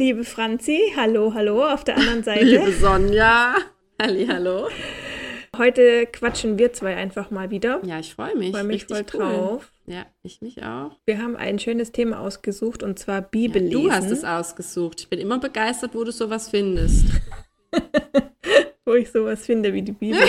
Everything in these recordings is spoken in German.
Liebe Franzi, hallo, hallo auf der anderen Seite. Liebe Sonja, halli, hallo. Heute quatschen wir zwei einfach mal wieder. Ja, ich freue mich. Ich freue mich voll cool. drauf. Ja, ich mich auch. Wir haben ein schönes Thema ausgesuut und zwar Bibel ja, Du hast es ausgesucht. Ich bin immer begeistert, wo du sowas findest. wo ich sowas finde wie die Bibel.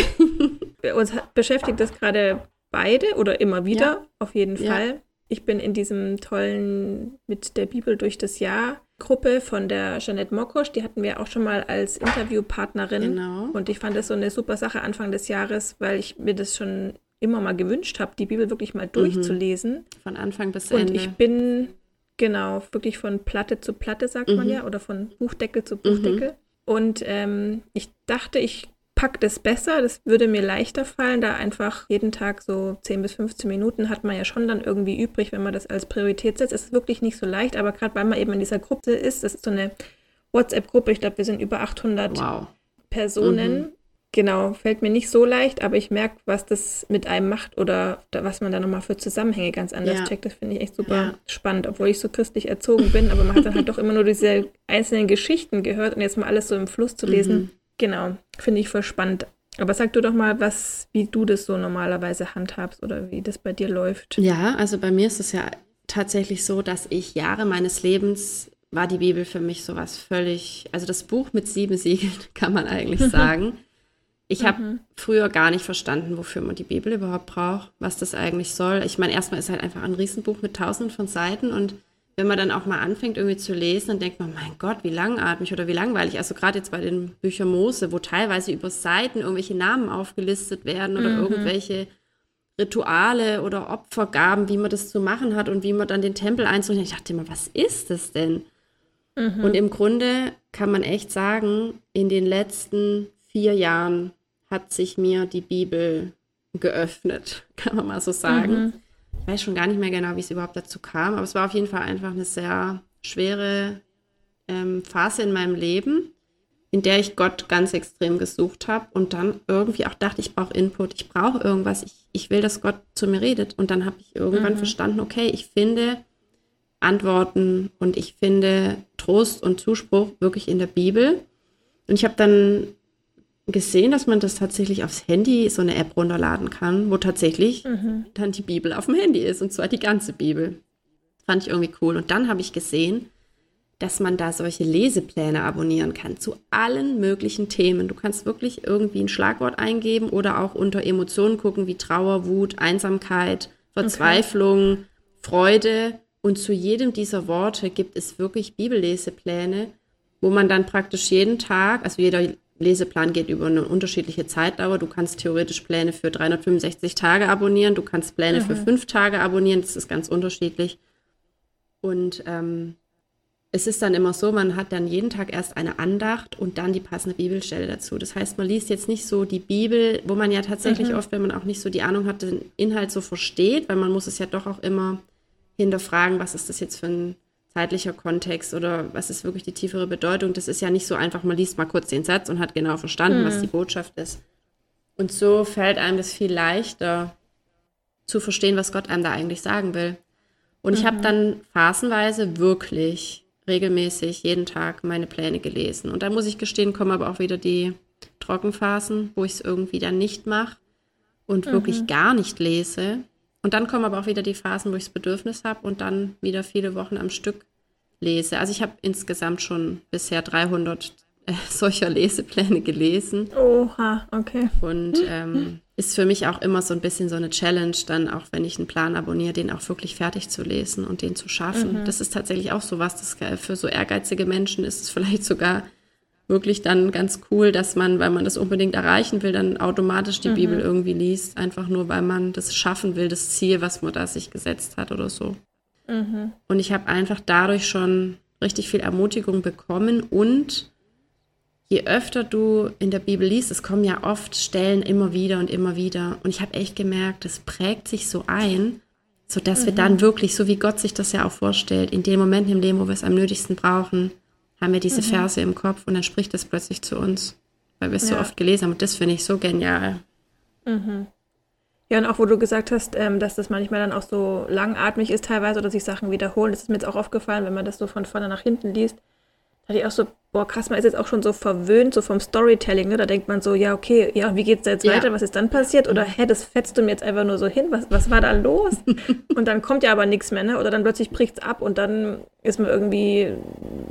Uns beschäftigt das gerade beide oder immer wieder, ja. auf jeden Fall. Ja. Ich bin in diesem tollen mit der Bibel durch das Jahr Gruppe von der Jeanette Mokosch, die hatten wir auch schon mal als Interviewpartnerin. Genau. Und ich fand das so eine super Sache Anfang des Jahres, weil ich mir das schon immer mal gewünscht habe, die Bibel wirklich mal mhm. durchzulesen. Von Anfang bis Ende. Und ich bin, genau, wirklich von Platte zu Platte, sagt mhm. man ja, oder von Buchdeckel zu Buchdeckel. Mhm. Und ähm, ich dachte, ich packe das besser, das würde mir leichter fallen, da einfach jeden Tag so 10 bis 15 Minuten hat man ja schon dann irgendwie übrig, wenn man das als Priorität setzt. Es ist wirklich nicht so leicht, aber gerade weil man eben in dieser Gruppe ist, das ist so eine WhatsApp-Gruppe, ich glaube, wir sind über 800 wow. Personen. Mhm. Genau, fällt mir nicht so leicht, aber ich merke, was das mit einem macht oder was man da nochmal für Zusammenhänge ganz anders ja. checkt. Das finde ich echt super ja. spannend, obwohl ich so christlich erzogen bin, aber man hat dann halt doch immer nur diese einzelnen Geschichten gehört und jetzt mal alles so im Fluss zu lesen, mhm. Genau, finde ich voll spannend. Aber sag du doch mal, was, wie du das so normalerweise handhabst oder wie das bei dir läuft. Ja, also bei mir ist es ja tatsächlich so, dass ich Jahre meines Lebens war die Bibel für mich sowas völlig, also das Buch mit sieben Siegeln, kann man eigentlich sagen. Ich habe mhm. früher gar nicht verstanden, wofür man die Bibel überhaupt braucht, was das eigentlich soll. Ich meine, erstmal ist halt einfach ein Riesenbuch mit tausenden von Seiten und wenn man dann auch mal anfängt, irgendwie zu lesen, dann denkt man, mein Gott, wie langatmig oder wie langweilig. Also gerade jetzt bei den Büchern Mose, wo teilweise über Seiten irgendwelche Namen aufgelistet werden oder mhm. irgendwelche Rituale oder Opfergaben, wie man das zu machen hat und wie man dann den Tempel einzurichten. Ich dachte immer, was ist das denn? Mhm. Und im Grunde kann man echt sagen, in den letzten vier Jahren hat sich mir die Bibel geöffnet, kann man mal so sagen. Mhm ich weiß schon gar nicht mehr genau, wie es überhaupt dazu kam, aber es war auf jeden Fall einfach eine sehr schwere ähm, Phase in meinem Leben, in der ich Gott ganz extrem gesucht habe und dann irgendwie auch dachte, ich brauche Input, ich brauche irgendwas, ich, ich will, dass Gott zu mir redet. Und dann habe ich irgendwann mhm. verstanden, okay, ich finde Antworten und ich finde Trost und Zuspruch wirklich in der Bibel. Und ich habe dann gesehen, dass man das tatsächlich aufs Handy so eine App runterladen kann, wo tatsächlich mhm. dann die Bibel auf dem Handy ist und zwar die ganze Bibel. Fand ich irgendwie cool. Und dann habe ich gesehen, dass man da solche Lesepläne abonnieren kann zu allen möglichen Themen. Du kannst wirklich irgendwie ein Schlagwort eingeben oder auch unter Emotionen gucken wie Trauer, Wut, Einsamkeit, Verzweiflung, okay. Freude. Und zu jedem dieser Worte gibt es wirklich Bibellesepläne, wo man dann praktisch jeden Tag, also jeder Leseplan geht über eine unterschiedliche Zeitdauer. Du kannst theoretisch Pläne für 365 Tage abonnieren, du kannst Pläne mhm. für fünf Tage abonnieren, das ist ganz unterschiedlich. Und ähm, es ist dann immer so, man hat dann jeden Tag erst eine Andacht und dann die passende Bibelstelle dazu. Das heißt, man liest jetzt nicht so die Bibel, wo man ja tatsächlich mhm. oft, wenn man auch nicht so die Ahnung hat, den Inhalt so versteht, weil man muss es ja doch auch immer hinterfragen, was ist das jetzt für ein zeitlicher Kontext oder was ist wirklich die tiefere Bedeutung. Das ist ja nicht so einfach, man liest mal kurz den Satz und hat genau verstanden, mhm. was die Botschaft ist. Und so fällt einem das viel leichter zu verstehen, was Gott einem da eigentlich sagen will. Und mhm. ich habe dann phasenweise wirklich regelmäßig jeden Tag meine Pläne gelesen. Und da muss ich gestehen, kommen aber auch wieder die Trockenphasen, wo ich es irgendwie dann nicht mache und mhm. wirklich gar nicht lese. Und dann kommen aber auch wieder die Phasen, wo ich das Bedürfnis habe und dann wieder viele Wochen am Stück lese. Also ich habe insgesamt schon bisher 300 äh, solcher Lesepläne gelesen. Oha, okay. Und ähm, ist für mich auch immer so ein bisschen so eine Challenge, dann auch wenn ich einen Plan abonniere, den auch wirklich fertig zu lesen und den zu schaffen. Mhm. Das ist tatsächlich auch so was, das für so ehrgeizige Menschen ist es vielleicht sogar wirklich dann ganz cool, dass man, weil man das unbedingt erreichen will, dann automatisch die mhm. Bibel irgendwie liest, einfach nur weil man das schaffen will, das Ziel, was man da sich gesetzt hat oder so. Mhm. Und ich habe einfach dadurch schon richtig viel Ermutigung bekommen und je öfter du in der Bibel liest, es kommen ja oft Stellen immer wieder und immer wieder. Und ich habe echt gemerkt, es prägt sich so ein, sodass mhm. wir dann wirklich, so wie Gott sich das ja auch vorstellt, in den Momenten im Leben, wo wir es am nötigsten brauchen, haben wir diese mhm. Verse im Kopf und dann spricht das plötzlich zu uns, weil wir es ja. so oft gelesen haben. Und das finde ich so genial. Mhm. Ja, und auch wo du gesagt hast, ähm, dass das manchmal dann auch so langatmig ist teilweise oder sich Sachen wiederholen, das ist mir jetzt auch aufgefallen, wenn man das so von vorne nach hinten liest, da hatte ich auch so, boah, krass, man ist jetzt auch schon so verwöhnt, so vom Storytelling, ne? Da denkt man so, ja, okay, ja, wie geht's da jetzt ja. weiter? Was ist dann passiert? Oder, hä, das fetzt du mir jetzt einfach nur so hin? Was, was war da los? und dann kommt ja aber nichts mehr, ne? Oder dann plötzlich bricht's ab und dann ist man irgendwie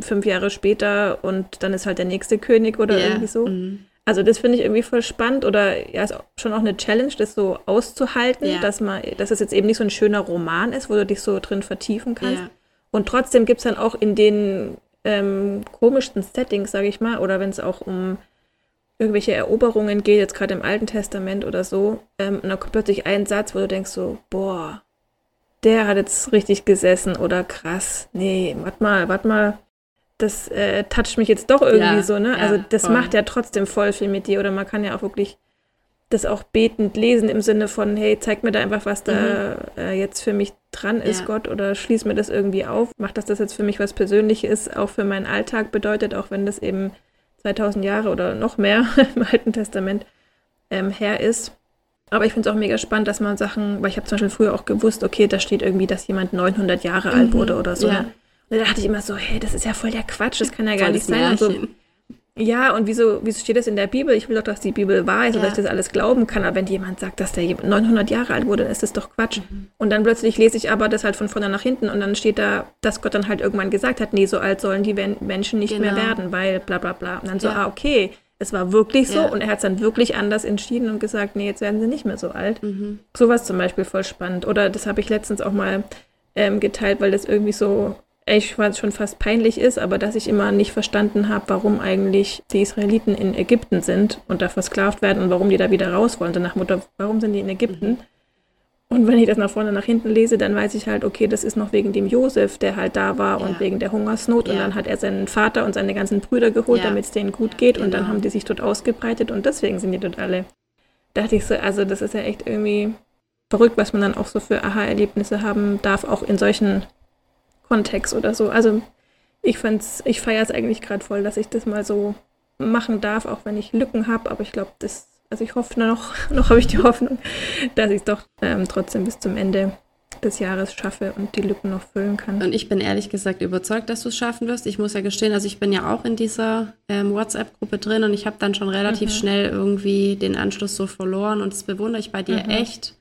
fünf Jahre später und dann ist halt der nächste König oder yeah. irgendwie so. Mhm. Also das finde ich irgendwie voll spannend oder ja, ist schon auch eine Challenge, das so auszuhalten, yeah. dass man, dass es jetzt eben nicht so ein schöner Roman ist, wo du dich so drin vertiefen kannst. Yeah. Und trotzdem gibt es dann auch in den ähm, komischsten Settings, sage ich mal, oder wenn es auch um irgendwelche Eroberungen geht, jetzt gerade im Alten Testament oder so, ähm, und dann kommt plötzlich ein Satz, wo du denkst so, boah, der hat jetzt richtig gesessen oder krass, nee, warte mal, warte mal, das äh, toucht mich jetzt doch irgendwie ja, so, ne? Also ja, das voll. macht ja trotzdem voll viel mit dir oder man kann ja auch wirklich das auch betend lesen im Sinne von, hey, zeig mir da einfach, was da mhm. äh, jetzt für mich dran ist, ja. Gott, oder schließ mir das irgendwie auf. Macht das das jetzt für mich was Persönliches, auch für meinen Alltag bedeutet, auch wenn das eben 2000 Jahre oder noch mehr im Alten Testament ähm, her ist. Aber ich finde es auch mega spannend, dass man Sachen, weil ich habe zum Beispiel früher auch gewusst, okay, da steht irgendwie, dass jemand 900 Jahre mhm. alt wurde oder so. Ja. Und da dachte ich immer so, hey, das ist ja voll der Quatsch, das kann ja gar nicht sein. So, ja, und wieso, wieso steht das in der Bibel? Ich will doch, dass die Bibel wahr ist ja. und dass ich das alles glauben kann. Aber wenn jemand sagt, dass der 900 Jahre alt wurde, dann ist das doch Quatsch. Mhm. Und dann plötzlich lese ich aber das halt von vorne nach hinten und dann steht da, dass Gott dann halt irgendwann gesagt hat, nee, so alt sollen die Menschen nicht genau. mehr werden, weil bla bla bla. Und dann so, ja. ah, okay, es war wirklich so ja. und er hat es dann wirklich anders entschieden und gesagt, nee, jetzt werden sie nicht mehr so alt. Mhm. Sowas zum Beispiel voll spannend. Oder das habe ich letztens auch mal ähm, geteilt, weil das irgendwie so ich fand es schon fast peinlich ist, aber dass ich immer nicht verstanden habe, warum eigentlich die Israeliten in Ägypten sind und da versklavt werden und warum die da wieder raus wollen. Danach Mutter, warum sind die in Ägypten? Und wenn ich das nach vorne nach hinten lese, dann weiß ich halt, okay, das ist noch wegen dem Josef, der halt da war ja. und wegen der Hungersnot. Ja. Und dann hat er seinen Vater und seine ganzen Brüder geholt, ja. damit es denen gut geht. Genau. Und dann genau. haben die sich dort ausgebreitet und deswegen sind die dort alle. Da dachte ich so, also das ist ja echt irgendwie verrückt, was man dann auch so für Aha-Erlebnisse haben darf, auch in solchen Kontext oder so. Also ich fand's, ich feiere es eigentlich gerade voll, dass ich das mal so machen darf, auch wenn ich Lücken habe. Aber ich glaube, das, also ich hoffe noch, noch habe ich die Hoffnung, dass ich es doch ähm, trotzdem bis zum Ende des Jahres schaffe und die Lücken noch füllen kann. Und ich bin ehrlich gesagt überzeugt, dass du es schaffen wirst. Ich muss ja gestehen, also ich bin ja auch in dieser ähm, WhatsApp-Gruppe drin und ich habe dann schon relativ mhm. schnell irgendwie den Anschluss so verloren und das bewundere ich bei dir mhm. echt,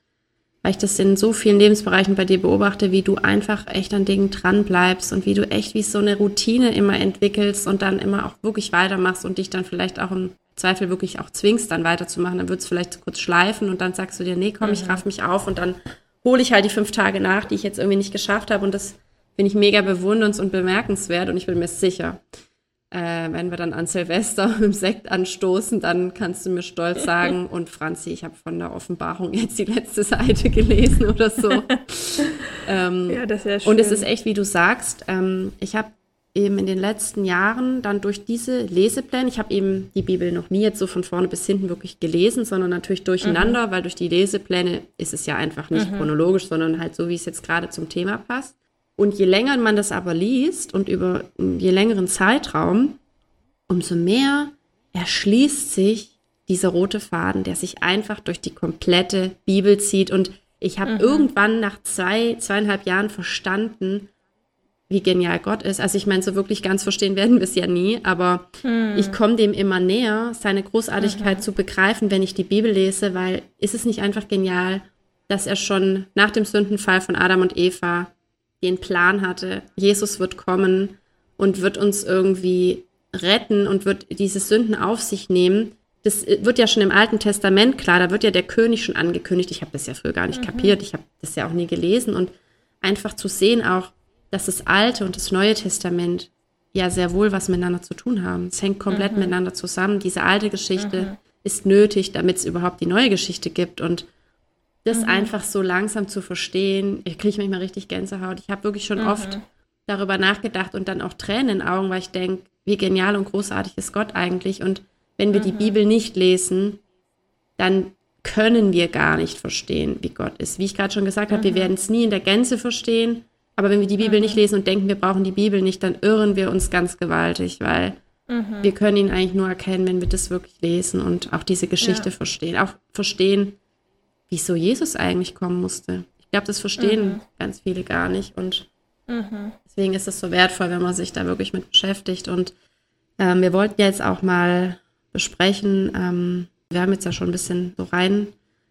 weil ich das in so vielen Lebensbereichen bei dir beobachte, wie du einfach echt an Dingen dran bleibst und wie du echt wie so eine Routine immer entwickelst und dann immer auch wirklich weitermachst und dich dann vielleicht auch im Zweifel wirklich auch zwingst, dann weiterzumachen. Dann wird es vielleicht kurz schleifen und dann sagst du dir, nee, komm, mhm. ich raff mich auf und dann hole ich halt die fünf Tage nach, die ich jetzt irgendwie nicht geschafft habe und das finde ich mega bewunderns- und bemerkenswert und ich bin mir sicher, äh, wenn wir dann an Silvester mit dem Sekt anstoßen, dann kannst du mir stolz sagen, und Franzi, ich habe von der Offenbarung jetzt die letzte Seite gelesen oder so. ähm, ja, das wäre schön. Und es ist echt, wie du sagst, ähm, ich habe eben in den letzten Jahren dann durch diese Lesepläne, ich habe eben die Bibel noch nie jetzt so von vorne bis hinten wirklich gelesen, sondern natürlich durcheinander, mhm. weil durch die Lesepläne ist es ja einfach nicht mhm. chronologisch, sondern halt so, wie es jetzt gerade zum Thema passt. Und je länger man das aber liest und über je längeren Zeitraum, umso mehr erschließt sich dieser rote Faden, der sich einfach durch die komplette Bibel zieht. Und ich habe mhm. irgendwann nach zwei, zweieinhalb Jahren verstanden, wie genial Gott ist. Also ich meine, so wirklich ganz verstehen werden wir es ja nie, aber mhm. ich komme dem immer näher, seine Großartigkeit mhm. zu begreifen, wenn ich die Bibel lese, weil ist es nicht einfach genial, dass er schon nach dem Sündenfall von Adam und Eva den Plan hatte, Jesus wird kommen und wird uns irgendwie retten und wird diese Sünden auf sich nehmen. Das wird ja schon im Alten Testament klar, da wird ja der König schon angekündigt. Ich habe das ja früher gar nicht mhm. kapiert, ich habe das ja auch nie gelesen und einfach zu sehen auch, dass das Alte und das Neue Testament ja sehr wohl was miteinander zu tun haben. Es hängt komplett mhm. miteinander zusammen. Diese alte Geschichte mhm. ist nötig, damit es überhaupt die neue Geschichte gibt und das mhm. einfach so langsam zu verstehen, ich kriege manchmal richtig Gänsehaut. Ich habe wirklich schon oft mhm. darüber nachgedacht und dann auch Tränen in den Augen, weil ich denke, wie genial und großartig ist Gott eigentlich. Und wenn wir die mhm. Bibel nicht lesen, dann können wir gar nicht verstehen, wie Gott ist. Wie ich gerade schon gesagt habe, wir mhm. werden es nie in der Gänze verstehen. Aber wenn wir die Bibel nicht lesen und denken, wir brauchen die Bibel nicht, dann irren wir uns ganz gewaltig, weil wir können ihn eigentlich nur erkennen, wenn wir das wirklich lesen und auch diese Geschichte ja. verstehen. Auch verstehen, wieso Jesus eigentlich kommen musste. Ich glaube, das verstehen mhm. ganz viele gar nicht. Und mhm. deswegen ist es so wertvoll, wenn man sich da wirklich mit beschäftigt. Und ähm, wir wollten jetzt auch mal besprechen, ähm, wir haben jetzt ja schon ein bisschen so rein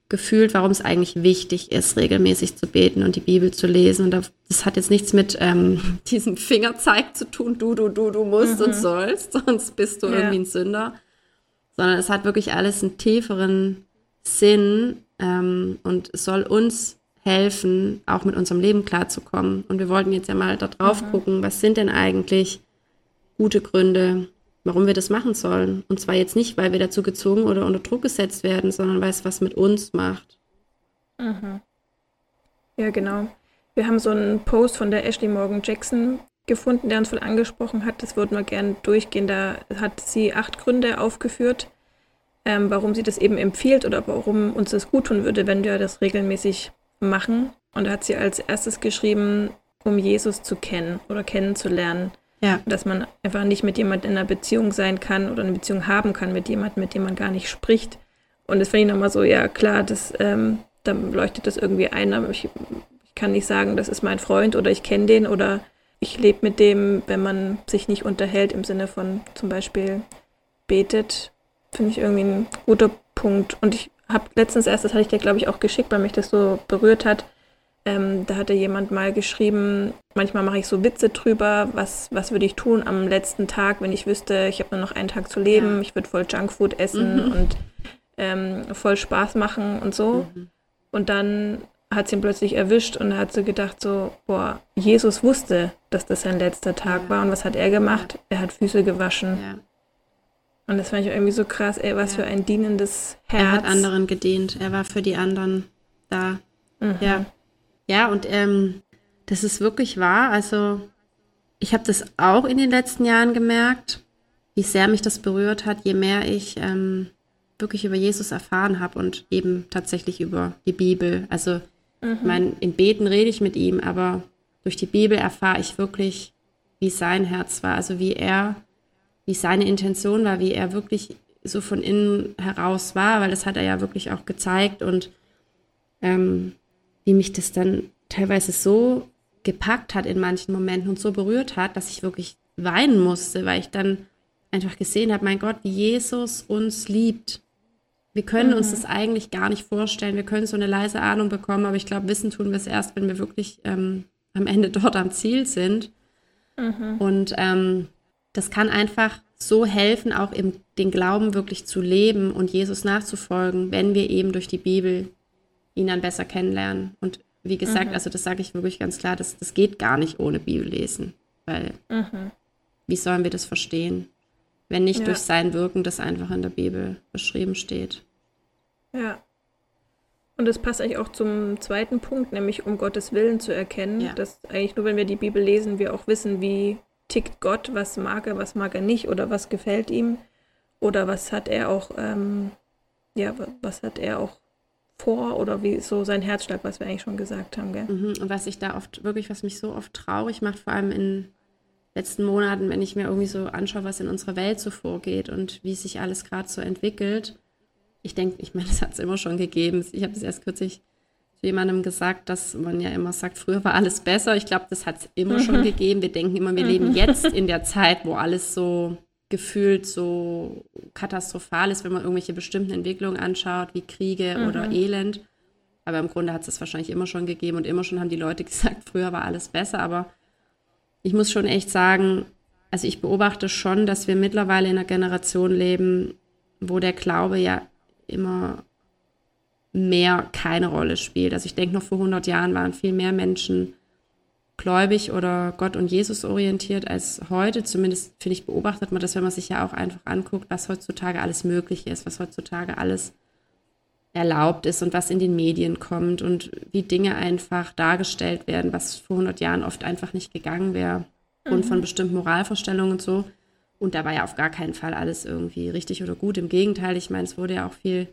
gefühlt, warum es eigentlich wichtig ist, regelmäßig zu beten und die Bibel zu lesen. Und das hat jetzt nichts mit ähm, diesem Fingerzeig zu tun, du, du, du, du musst mhm. und sollst, sonst bist du ja. irgendwie ein Sünder. Sondern es hat wirklich alles einen tieferen Sinn, ähm, und es soll uns helfen, auch mit unserem Leben klarzukommen. Und wir wollten jetzt ja mal da drauf mhm. gucken, was sind denn eigentlich gute Gründe, warum wir das machen sollen. Und zwar jetzt nicht, weil wir dazu gezwungen oder unter Druck gesetzt werden, sondern weil es was mit uns macht. Mhm. Ja, genau. Wir haben so einen Post von der Ashley Morgan Jackson gefunden, der uns voll angesprochen hat. Das würden wir gerne durchgehen. Da hat sie acht Gründe aufgeführt, ähm, warum sie das eben empfiehlt oder warum uns das gut tun würde, wenn wir das regelmäßig machen. Und da hat sie als erstes geschrieben, um Jesus zu kennen oder kennenzulernen. Ja. Dass man einfach nicht mit jemandem in einer Beziehung sein kann oder eine Beziehung haben kann mit jemandem, mit dem man gar nicht spricht. Und das finde ich nochmal so, ja klar, das, ähm, dann leuchtet das irgendwie ein, aber ich, ich kann nicht sagen, das ist mein Freund oder ich kenne den oder ich lebe mit dem, wenn man sich nicht unterhält im Sinne von zum Beispiel betet Finde ich irgendwie ein guter Punkt. Und ich habe letztens erst, das hatte ich dir, glaube ich, auch geschickt, weil mich das so berührt hat. Ähm, da hatte jemand mal geschrieben, manchmal mache ich so Witze drüber, was, was würde ich tun am letzten Tag, wenn ich wüsste, ich habe nur noch einen Tag zu leben, ja. ich würde voll Junkfood essen mhm. und ähm, voll Spaß machen und so. Mhm. Und dann hat sie ihn plötzlich erwischt und hat sie gedacht so, boah, Jesus wusste, dass das sein letzter Tag ja. war. Und was hat er gemacht? Er hat Füße gewaschen. Und das fand ich irgendwie so krass, ey, was ja. für ein dienendes Herz. Er hat anderen gedient, er war für die anderen da. Mhm. Ja. Ja, und ähm, das ist wirklich wahr. Also, ich habe das auch in den letzten Jahren gemerkt, wie sehr mich das berührt hat, je mehr ich ähm, wirklich über Jesus erfahren habe und eben tatsächlich über die Bibel. Also, mhm. ich meine, im Beten rede ich mit ihm, aber durch die Bibel erfahre ich wirklich, wie sein Herz war, also wie er wie seine Intention war, wie er wirklich so von innen heraus war, weil das hat er ja wirklich auch gezeigt und ähm, wie mich das dann teilweise so gepackt hat in manchen Momenten und so berührt hat, dass ich wirklich weinen musste, weil ich dann einfach gesehen habe, mein Gott, wie Jesus uns liebt. Wir können mhm. uns das eigentlich gar nicht vorstellen. Wir können so eine leise Ahnung bekommen, aber ich glaube, wissen tun wir es erst, wenn wir wirklich ähm, am Ende dort am Ziel sind. Mhm. Und ähm, das kann einfach so helfen, auch im, den Glauben wirklich zu leben und Jesus nachzufolgen, wenn wir eben durch die Bibel ihn dann besser kennenlernen. Und wie gesagt, mhm. also das sage ich wirklich ganz klar, das, das geht gar nicht ohne Bibellesen, weil mhm. wie sollen wir das verstehen, wenn nicht ja. durch sein Wirken, das einfach in der Bibel beschrieben steht. Ja. Und das passt eigentlich auch zum zweiten Punkt, nämlich um Gottes Willen zu erkennen, ja. dass eigentlich nur wenn wir die Bibel lesen, wir auch wissen, wie tickt Gott, was mag er, was mag er nicht oder was gefällt ihm oder was hat er auch, ähm, ja, was hat er auch vor oder wie so sein Herzschlag, was wir eigentlich schon gesagt haben, gell? Mhm. Und was ich da oft, wirklich, was mich so oft traurig macht, vor allem in letzten Monaten, wenn ich mir irgendwie so anschaue, was in unserer Welt so vorgeht und wie sich alles gerade so entwickelt. Ich denke, ich meine, das hat es immer schon gegeben. Ich habe es erst kürzlich jemandem gesagt, dass man ja immer sagt, früher war alles besser. Ich glaube, das hat es immer mhm. schon gegeben. Wir denken immer, wir mhm. leben jetzt in der Zeit, wo alles so gefühlt so katastrophal ist, wenn man irgendwelche bestimmten Entwicklungen anschaut, wie Kriege mhm. oder Elend. Aber im Grunde hat es das wahrscheinlich immer schon gegeben und immer schon haben die Leute gesagt, früher war alles besser. Aber ich muss schon echt sagen, also ich beobachte schon, dass wir mittlerweile in einer Generation leben, wo der Glaube ja immer mehr keine Rolle spielt. Also ich denke, noch vor 100 Jahren waren viel mehr Menschen gläubig oder Gott und Jesus orientiert als heute. Zumindest finde ich, beobachtet man das, wenn man sich ja auch einfach anguckt, was heutzutage alles möglich ist, was heutzutage alles erlaubt ist und was in den Medien kommt und wie Dinge einfach dargestellt werden, was vor 100 Jahren oft einfach nicht gegangen wäre, aufgrund mhm. von bestimmten Moralvorstellungen und so. Und da war ja auf gar keinen Fall alles irgendwie richtig oder gut. Im Gegenteil, ich meine, es wurde ja auch viel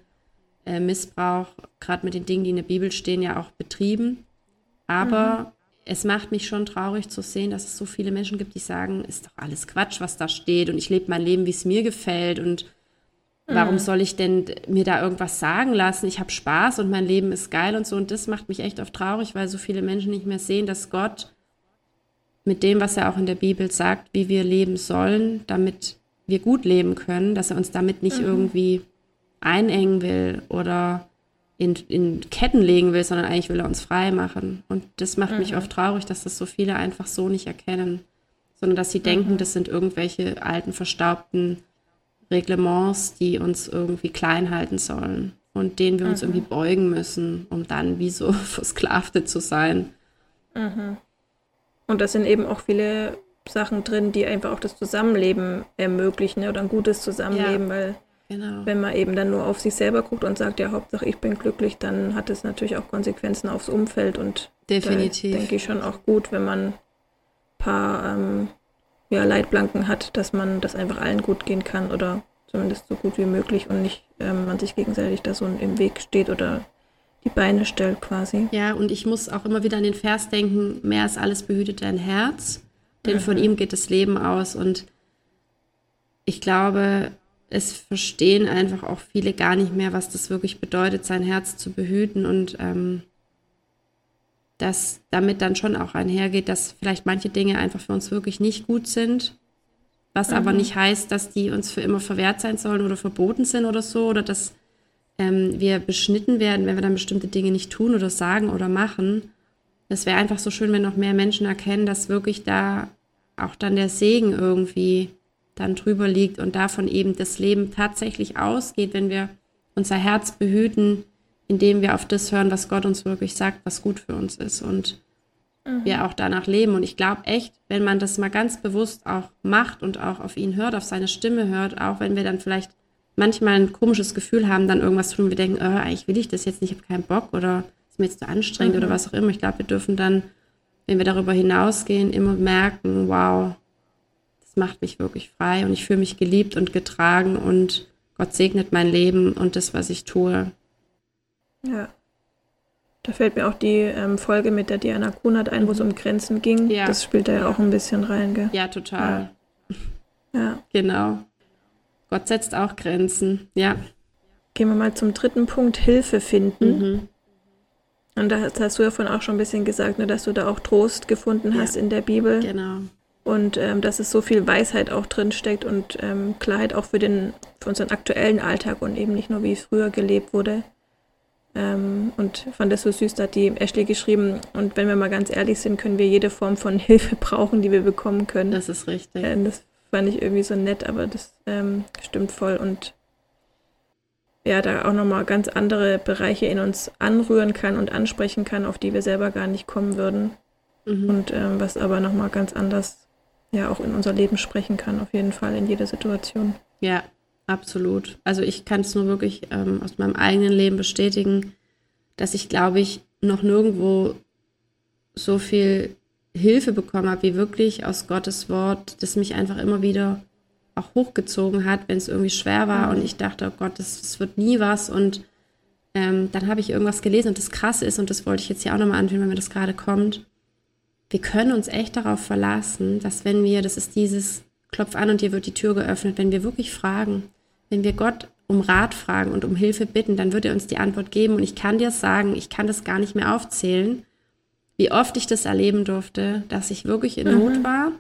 äh, Missbrauch, gerade mit den Dingen, die in der Bibel stehen, ja auch betrieben. Aber mhm. es macht mich schon traurig zu sehen, dass es so viele Menschen gibt, die sagen, ist doch alles Quatsch, was da steht und ich lebe mein Leben, wie es mir gefällt und warum mhm. soll ich denn mir da irgendwas sagen lassen? Ich habe Spaß und mein Leben ist geil und so. Und das macht mich echt oft traurig, weil so viele Menschen nicht mehr sehen, dass Gott mit dem, was er auch in der Bibel sagt, wie wir leben sollen, damit wir gut leben können, dass er uns damit nicht mhm. irgendwie einengen will oder in, in Ketten legen will, sondern eigentlich will er uns frei machen. Und das macht mhm. mich oft traurig, dass das so viele einfach so nicht erkennen, sondern dass sie mhm. denken, das sind irgendwelche alten, verstaubten Reglements, die uns irgendwie klein halten sollen und denen wir uns mhm. irgendwie beugen müssen, um dann wie so Versklavte zu sein. Mhm. Und das sind eben auch viele Sachen drin, die einfach auch das Zusammenleben ermöglichen oder ein gutes Zusammenleben, ja. weil Genau. Wenn man eben dann nur auf sich selber guckt und sagt, ja, Hauptsache ich bin glücklich, dann hat es natürlich auch Konsequenzen aufs Umfeld und definitiv denke ich schon auch gut, wenn man ein paar ähm, ja, Leitplanken hat, dass man das einfach allen gut gehen kann oder zumindest so gut wie möglich und nicht ähm, man sich gegenseitig da so im Weg steht oder die Beine stellt quasi. Ja, und ich muss auch immer wieder an den Vers denken, mehr ist alles behütet dein Herz, denn mhm. von ihm geht das Leben aus und ich glaube, es verstehen einfach auch viele gar nicht mehr, was das wirklich bedeutet, sein Herz zu behüten und ähm, dass damit dann schon auch einhergeht, dass vielleicht manche Dinge einfach für uns wirklich nicht gut sind, was mhm. aber nicht heißt, dass die uns für immer verwehrt sein sollen oder verboten sind oder so oder dass ähm, wir beschnitten werden, wenn wir dann bestimmte Dinge nicht tun oder sagen oder machen. Es wäre einfach so schön, wenn noch mehr Menschen erkennen, dass wirklich da auch dann der Segen irgendwie dann drüber liegt und davon eben das Leben tatsächlich ausgeht, wenn wir unser Herz behüten, indem wir auf das hören, was Gott uns wirklich sagt, was gut für uns ist und mhm. wir auch danach leben. Und ich glaube echt, wenn man das mal ganz bewusst auch macht und auch auf ihn hört, auf seine Stimme hört, auch wenn wir dann vielleicht manchmal ein komisches Gefühl haben, dann irgendwas tun, wir denken, oh, eigentlich will ich das jetzt nicht, ich habe keinen Bock oder ist mir jetzt zu anstrengend mhm. oder was auch immer. Ich glaube, wir dürfen dann, wenn wir darüber hinausgehen, immer merken, wow, macht mich wirklich frei und ich fühle mich geliebt und getragen und Gott segnet mein Leben und das, was ich tue. Ja. Da fällt mir auch die ähm, Folge mit der Diana Kunert ein, wo es um Grenzen ging. Ja. Das spielt da ja auch ein bisschen rein, gell? Ja, total. Ja. ja. Genau. Gott setzt auch Grenzen, ja. Gehen wir mal zum dritten Punkt, Hilfe finden. Mhm. Und da hast du ja vorhin auch schon ein bisschen gesagt, ne, dass du da auch Trost gefunden ja. hast in der Bibel. Genau und ähm, dass es so viel Weisheit auch drin steckt und ähm, Klarheit auch für den für unseren aktuellen Alltag und eben nicht nur wie früher gelebt wurde. Ähm, und fand das so süß, da hat die Ashley geschrieben. Und wenn wir mal ganz ehrlich sind, können wir jede Form von Hilfe brauchen, die wir bekommen können. Das ist richtig. Äh, das fand ich irgendwie so nett, aber das ähm, stimmt voll und ja, da auch nochmal ganz andere Bereiche in uns anrühren kann und ansprechen kann, auf die wir selber gar nicht kommen würden. Mhm. Und ähm, was aber nochmal ganz anders ja auch in unser Leben sprechen kann, auf jeden Fall in jeder Situation. Ja, absolut. Also ich kann es nur wirklich ähm, aus meinem eigenen Leben bestätigen, dass ich, glaube ich, noch nirgendwo so viel Hilfe bekommen habe, wie wirklich aus Gottes Wort, das mich einfach immer wieder auch hochgezogen hat, wenn es irgendwie schwer war mhm. und ich dachte, oh Gott, das, das wird nie was und ähm, dann habe ich irgendwas gelesen und das Krasse ist und das wollte ich jetzt ja auch nochmal anfühlen, wenn mir das gerade kommt, wir können uns echt darauf verlassen, dass wenn wir, das ist dieses Klopf an und dir wird die Tür geöffnet, wenn wir wirklich fragen, wenn wir Gott um Rat fragen und um Hilfe bitten, dann wird er uns die Antwort geben. Und ich kann dir sagen, ich kann das gar nicht mehr aufzählen, wie oft ich das erleben durfte, dass ich wirklich in mhm. Not war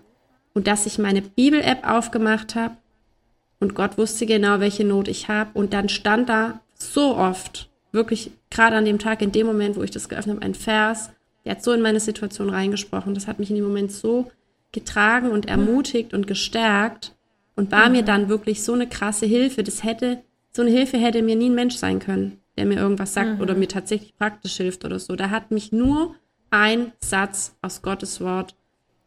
und dass ich meine Bibel-App aufgemacht habe und Gott wusste genau, welche Not ich habe. Und dann stand da so oft, wirklich gerade an dem Tag, in dem Moment, wo ich das geöffnet habe, ein Vers, der hat so in meine Situation reingesprochen. Das hat mich in dem Moment so getragen und ermutigt und gestärkt und war mir dann wirklich so eine krasse Hilfe. Das hätte, so eine Hilfe hätte mir nie ein Mensch sein können, der mir irgendwas sagt mhm. oder mir tatsächlich praktisch hilft oder so. Da hat mich nur ein Satz aus Gottes Wort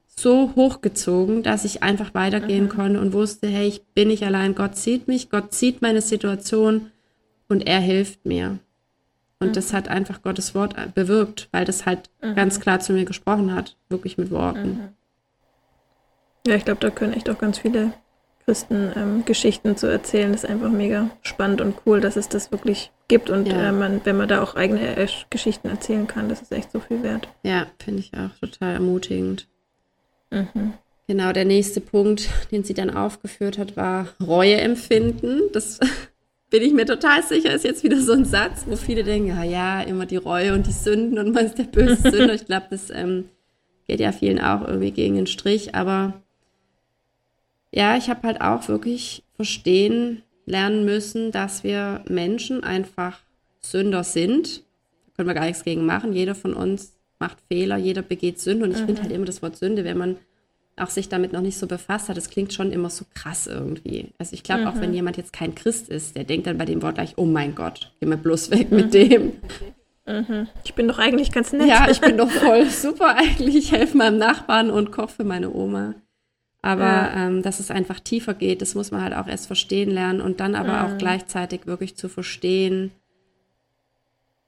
so hochgezogen, dass ich einfach weitergehen mhm. konnte und wusste, hey, ich bin nicht allein. Gott sieht mich, Gott sieht meine Situation und er hilft mir. Und mhm. das hat einfach Gottes Wort bewirkt, weil das halt mhm. ganz klar zu mir gesprochen hat, wirklich mit Worten. Mhm. Ja, ich glaube, da können echt auch ganz viele Christen ähm, Geschichten zu erzählen. Das ist einfach mega spannend und cool, dass es das wirklich gibt und ja. äh, man, wenn man da auch eigene äh, Geschichten erzählen kann, das ist echt so viel wert. Ja, finde ich auch total ermutigend. Mhm. Genau, der nächste Punkt, den sie dann aufgeführt hat, war Reue empfinden. Das bin ich mir total sicher, ist jetzt wieder so ein Satz, wo viele denken, ja, ja, immer die Reue und die Sünden und man ist der böse Sünder. Ich glaube, das ähm, geht ja vielen auch irgendwie gegen den Strich, aber ja, ich habe halt auch wirklich verstehen lernen müssen, dass wir Menschen einfach Sünder sind. Da können wir gar nichts gegen machen. Jeder von uns macht Fehler, jeder begeht Sünde. Und ich mhm. finde halt immer das Wort Sünde, wenn man auch sich damit noch nicht so befasst hat, das klingt schon immer so krass irgendwie. Also ich glaube, mhm. auch wenn jemand jetzt kein Christ ist, der denkt dann bei dem Wort gleich, oh mein Gott, geh mir bloß weg mhm. mit dem. Mhm. Ich bin doch eigentlich ganz nett. Ja, ich bin doch voll super eigentlich. Ich helfe meinem Nachbarn und koche für meine Oma. Aber ja. ähm, dass es einfach tiefer geht, das muss man halt auch erst verstehen lernen und dann aber auch mhm. gleichzeitig wirklich zu verstehen,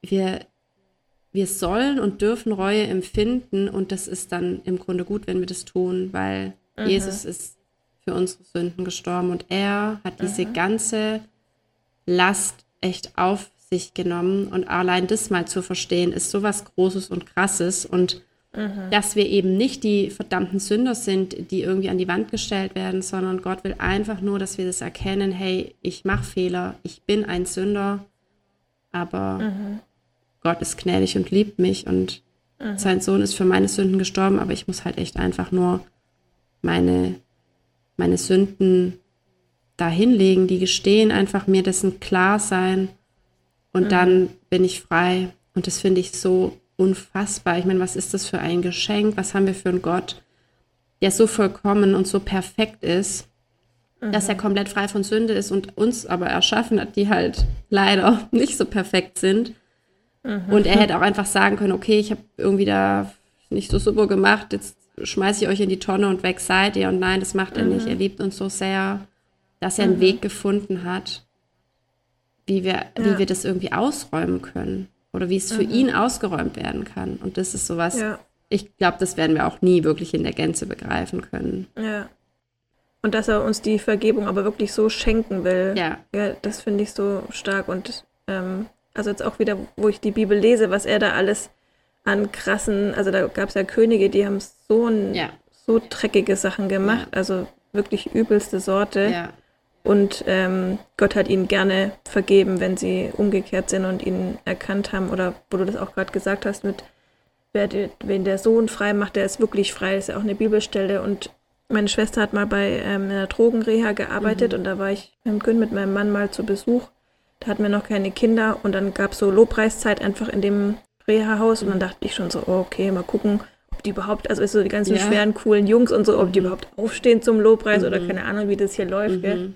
wir wir sollen und dürfen Reue empfinden und das ist dann im Grunde gut, wenn wir das tun, weil mhm. Jesus ist für unsere Sünden gestorben und er hat diese mhm. ganze Last echt auf sich genommen und allein das mal zu verstehen, ist sowas Großes und Krasses und mhm. dass wir eben nicht die verdammten Sünder sind, die irgendwie an die Wand gestellt werden, sondern Gott will einfach nur, dass wir das erkennen, hey, ich mache Fehler, ich bin ein Sünder, aber mhm. Gott ist gnädig und liebt mich und mhm. sein Sohn ist für meine Sünden gestorben, aber ich muss halt echt einfach nur meine, meine Sünden dahinlegen, die gestehen, einfach mir dessen klar sein und mhm. dann bin ich frei. Und das finde ich so unfassbar. Ich meine, was ist das für ein Geschenk? Was haben wir für einen Gott, der so vollkommen und so perfekt ist, mhm. dass er mhm. komplett frei von Sünde ist und uns aber erschaffen hat, die halt leider nicht so perfekt sind. Mhm. Und er hätte auch einfach sagen können, okay, ich habe irgendwie da nicht so super gemacht, jetzt schmeiße ich euch in die Tonne und weg seid ihr. Und nein, das macht er mhm. nicht. Er liebt uns so sehr, dass er einen mhm. Weg gefunden hat, wie wir, ja. wie wir das irgendwie ausräumen können. Oder wie es für mhm. ihn ausgeräumt werden kann. Und das ist sowas, ja. ich glaube, das werden wir auch nie wirklich in der Gänze begreifen können. Ja. Und dass er uns die Vergebung aber wirklich so schenken will. Ja. ja das finde ich so stark. Und ähm, also jetzt auch wieder, wo ich die Bibel lese, was er da alles an krassen, also da gab es ja Könige, die haben so, ein, ja. so dreckige Sachen gemacht, ja. also wirklich übelste Sorte. Ja. Und ähm, Gott hat ihnen gerne vergeben, wenn sie umgekehrt sind und ihn erkannt haben. Oder wo du das auch gerade gesagt hast, mit wer, wen der Sohn frei macht, der ist wirklich frei. Das ist ja auch eine Bibelstelle. Und meine Schwester hat mal bei ähm, einer Drogenreha gearbeitet mhm. und da war ich im Gün mit meinem Mann mal zu Besuch. Da hatten wir noch keine Kinder und dann gab es so Lobpreiszeit einfach in dem Reha-Haus und dann dachte ich schon so, oh, okay, mal gucken, ob die überhaupt, also so die ganzen ja. schweren, coolen Jungs und so, ob die mhm. überhaupt aufstehen zum Lobpreis mhm. oder keine Ahnung, wie das hier läuft, mhm. gell?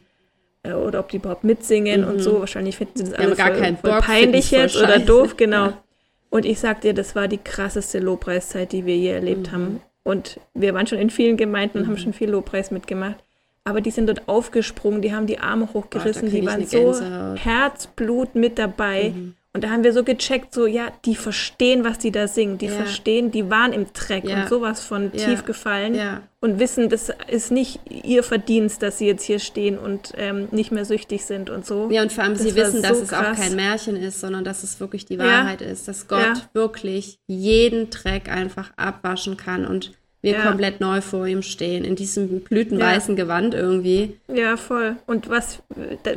Äh, oder ob die überhaupt mitsingen mhm. und so. Wahrscheinlich finden sie das alles voll, voll Bock, peinlich jetzt oder doof, genau. Ja. Und ich sag dir, das war die krasseste Lobpreiszeit, die wir je erlebt mhm. haben. Und wir waren schon in vielen Gemeinden und haben mhm. schon viel Lobpreis mitgemacht aber die sind dort aufgesprungen, die haben die Arme hochgerissen, Ach, die waren so Herzblut mit dabei. Mhm. Und da haben wir so gecheckt, so, ja, die verstehen, was die da singen. Die ja. verstehen, die waren im Dreck ja. und sowas von ja. tief gefallen und wissen, das ist nicht ihr Verdienst, dass sie jetzt hier stehen und ähm, nicht mehr süchtig sind und so. Ja, und vor allem, das sie wissen, so dass es auch kein Märchen ist, sondern dass es wirklich die Wahrheit ist, dass Gott wirklich jeden Dreck einfach abwaschen kann und wir ja. komplett neu vor ihm stehen, in diesem blütenweißen ja. Gewand irgendwie. Ja, voll. Und was,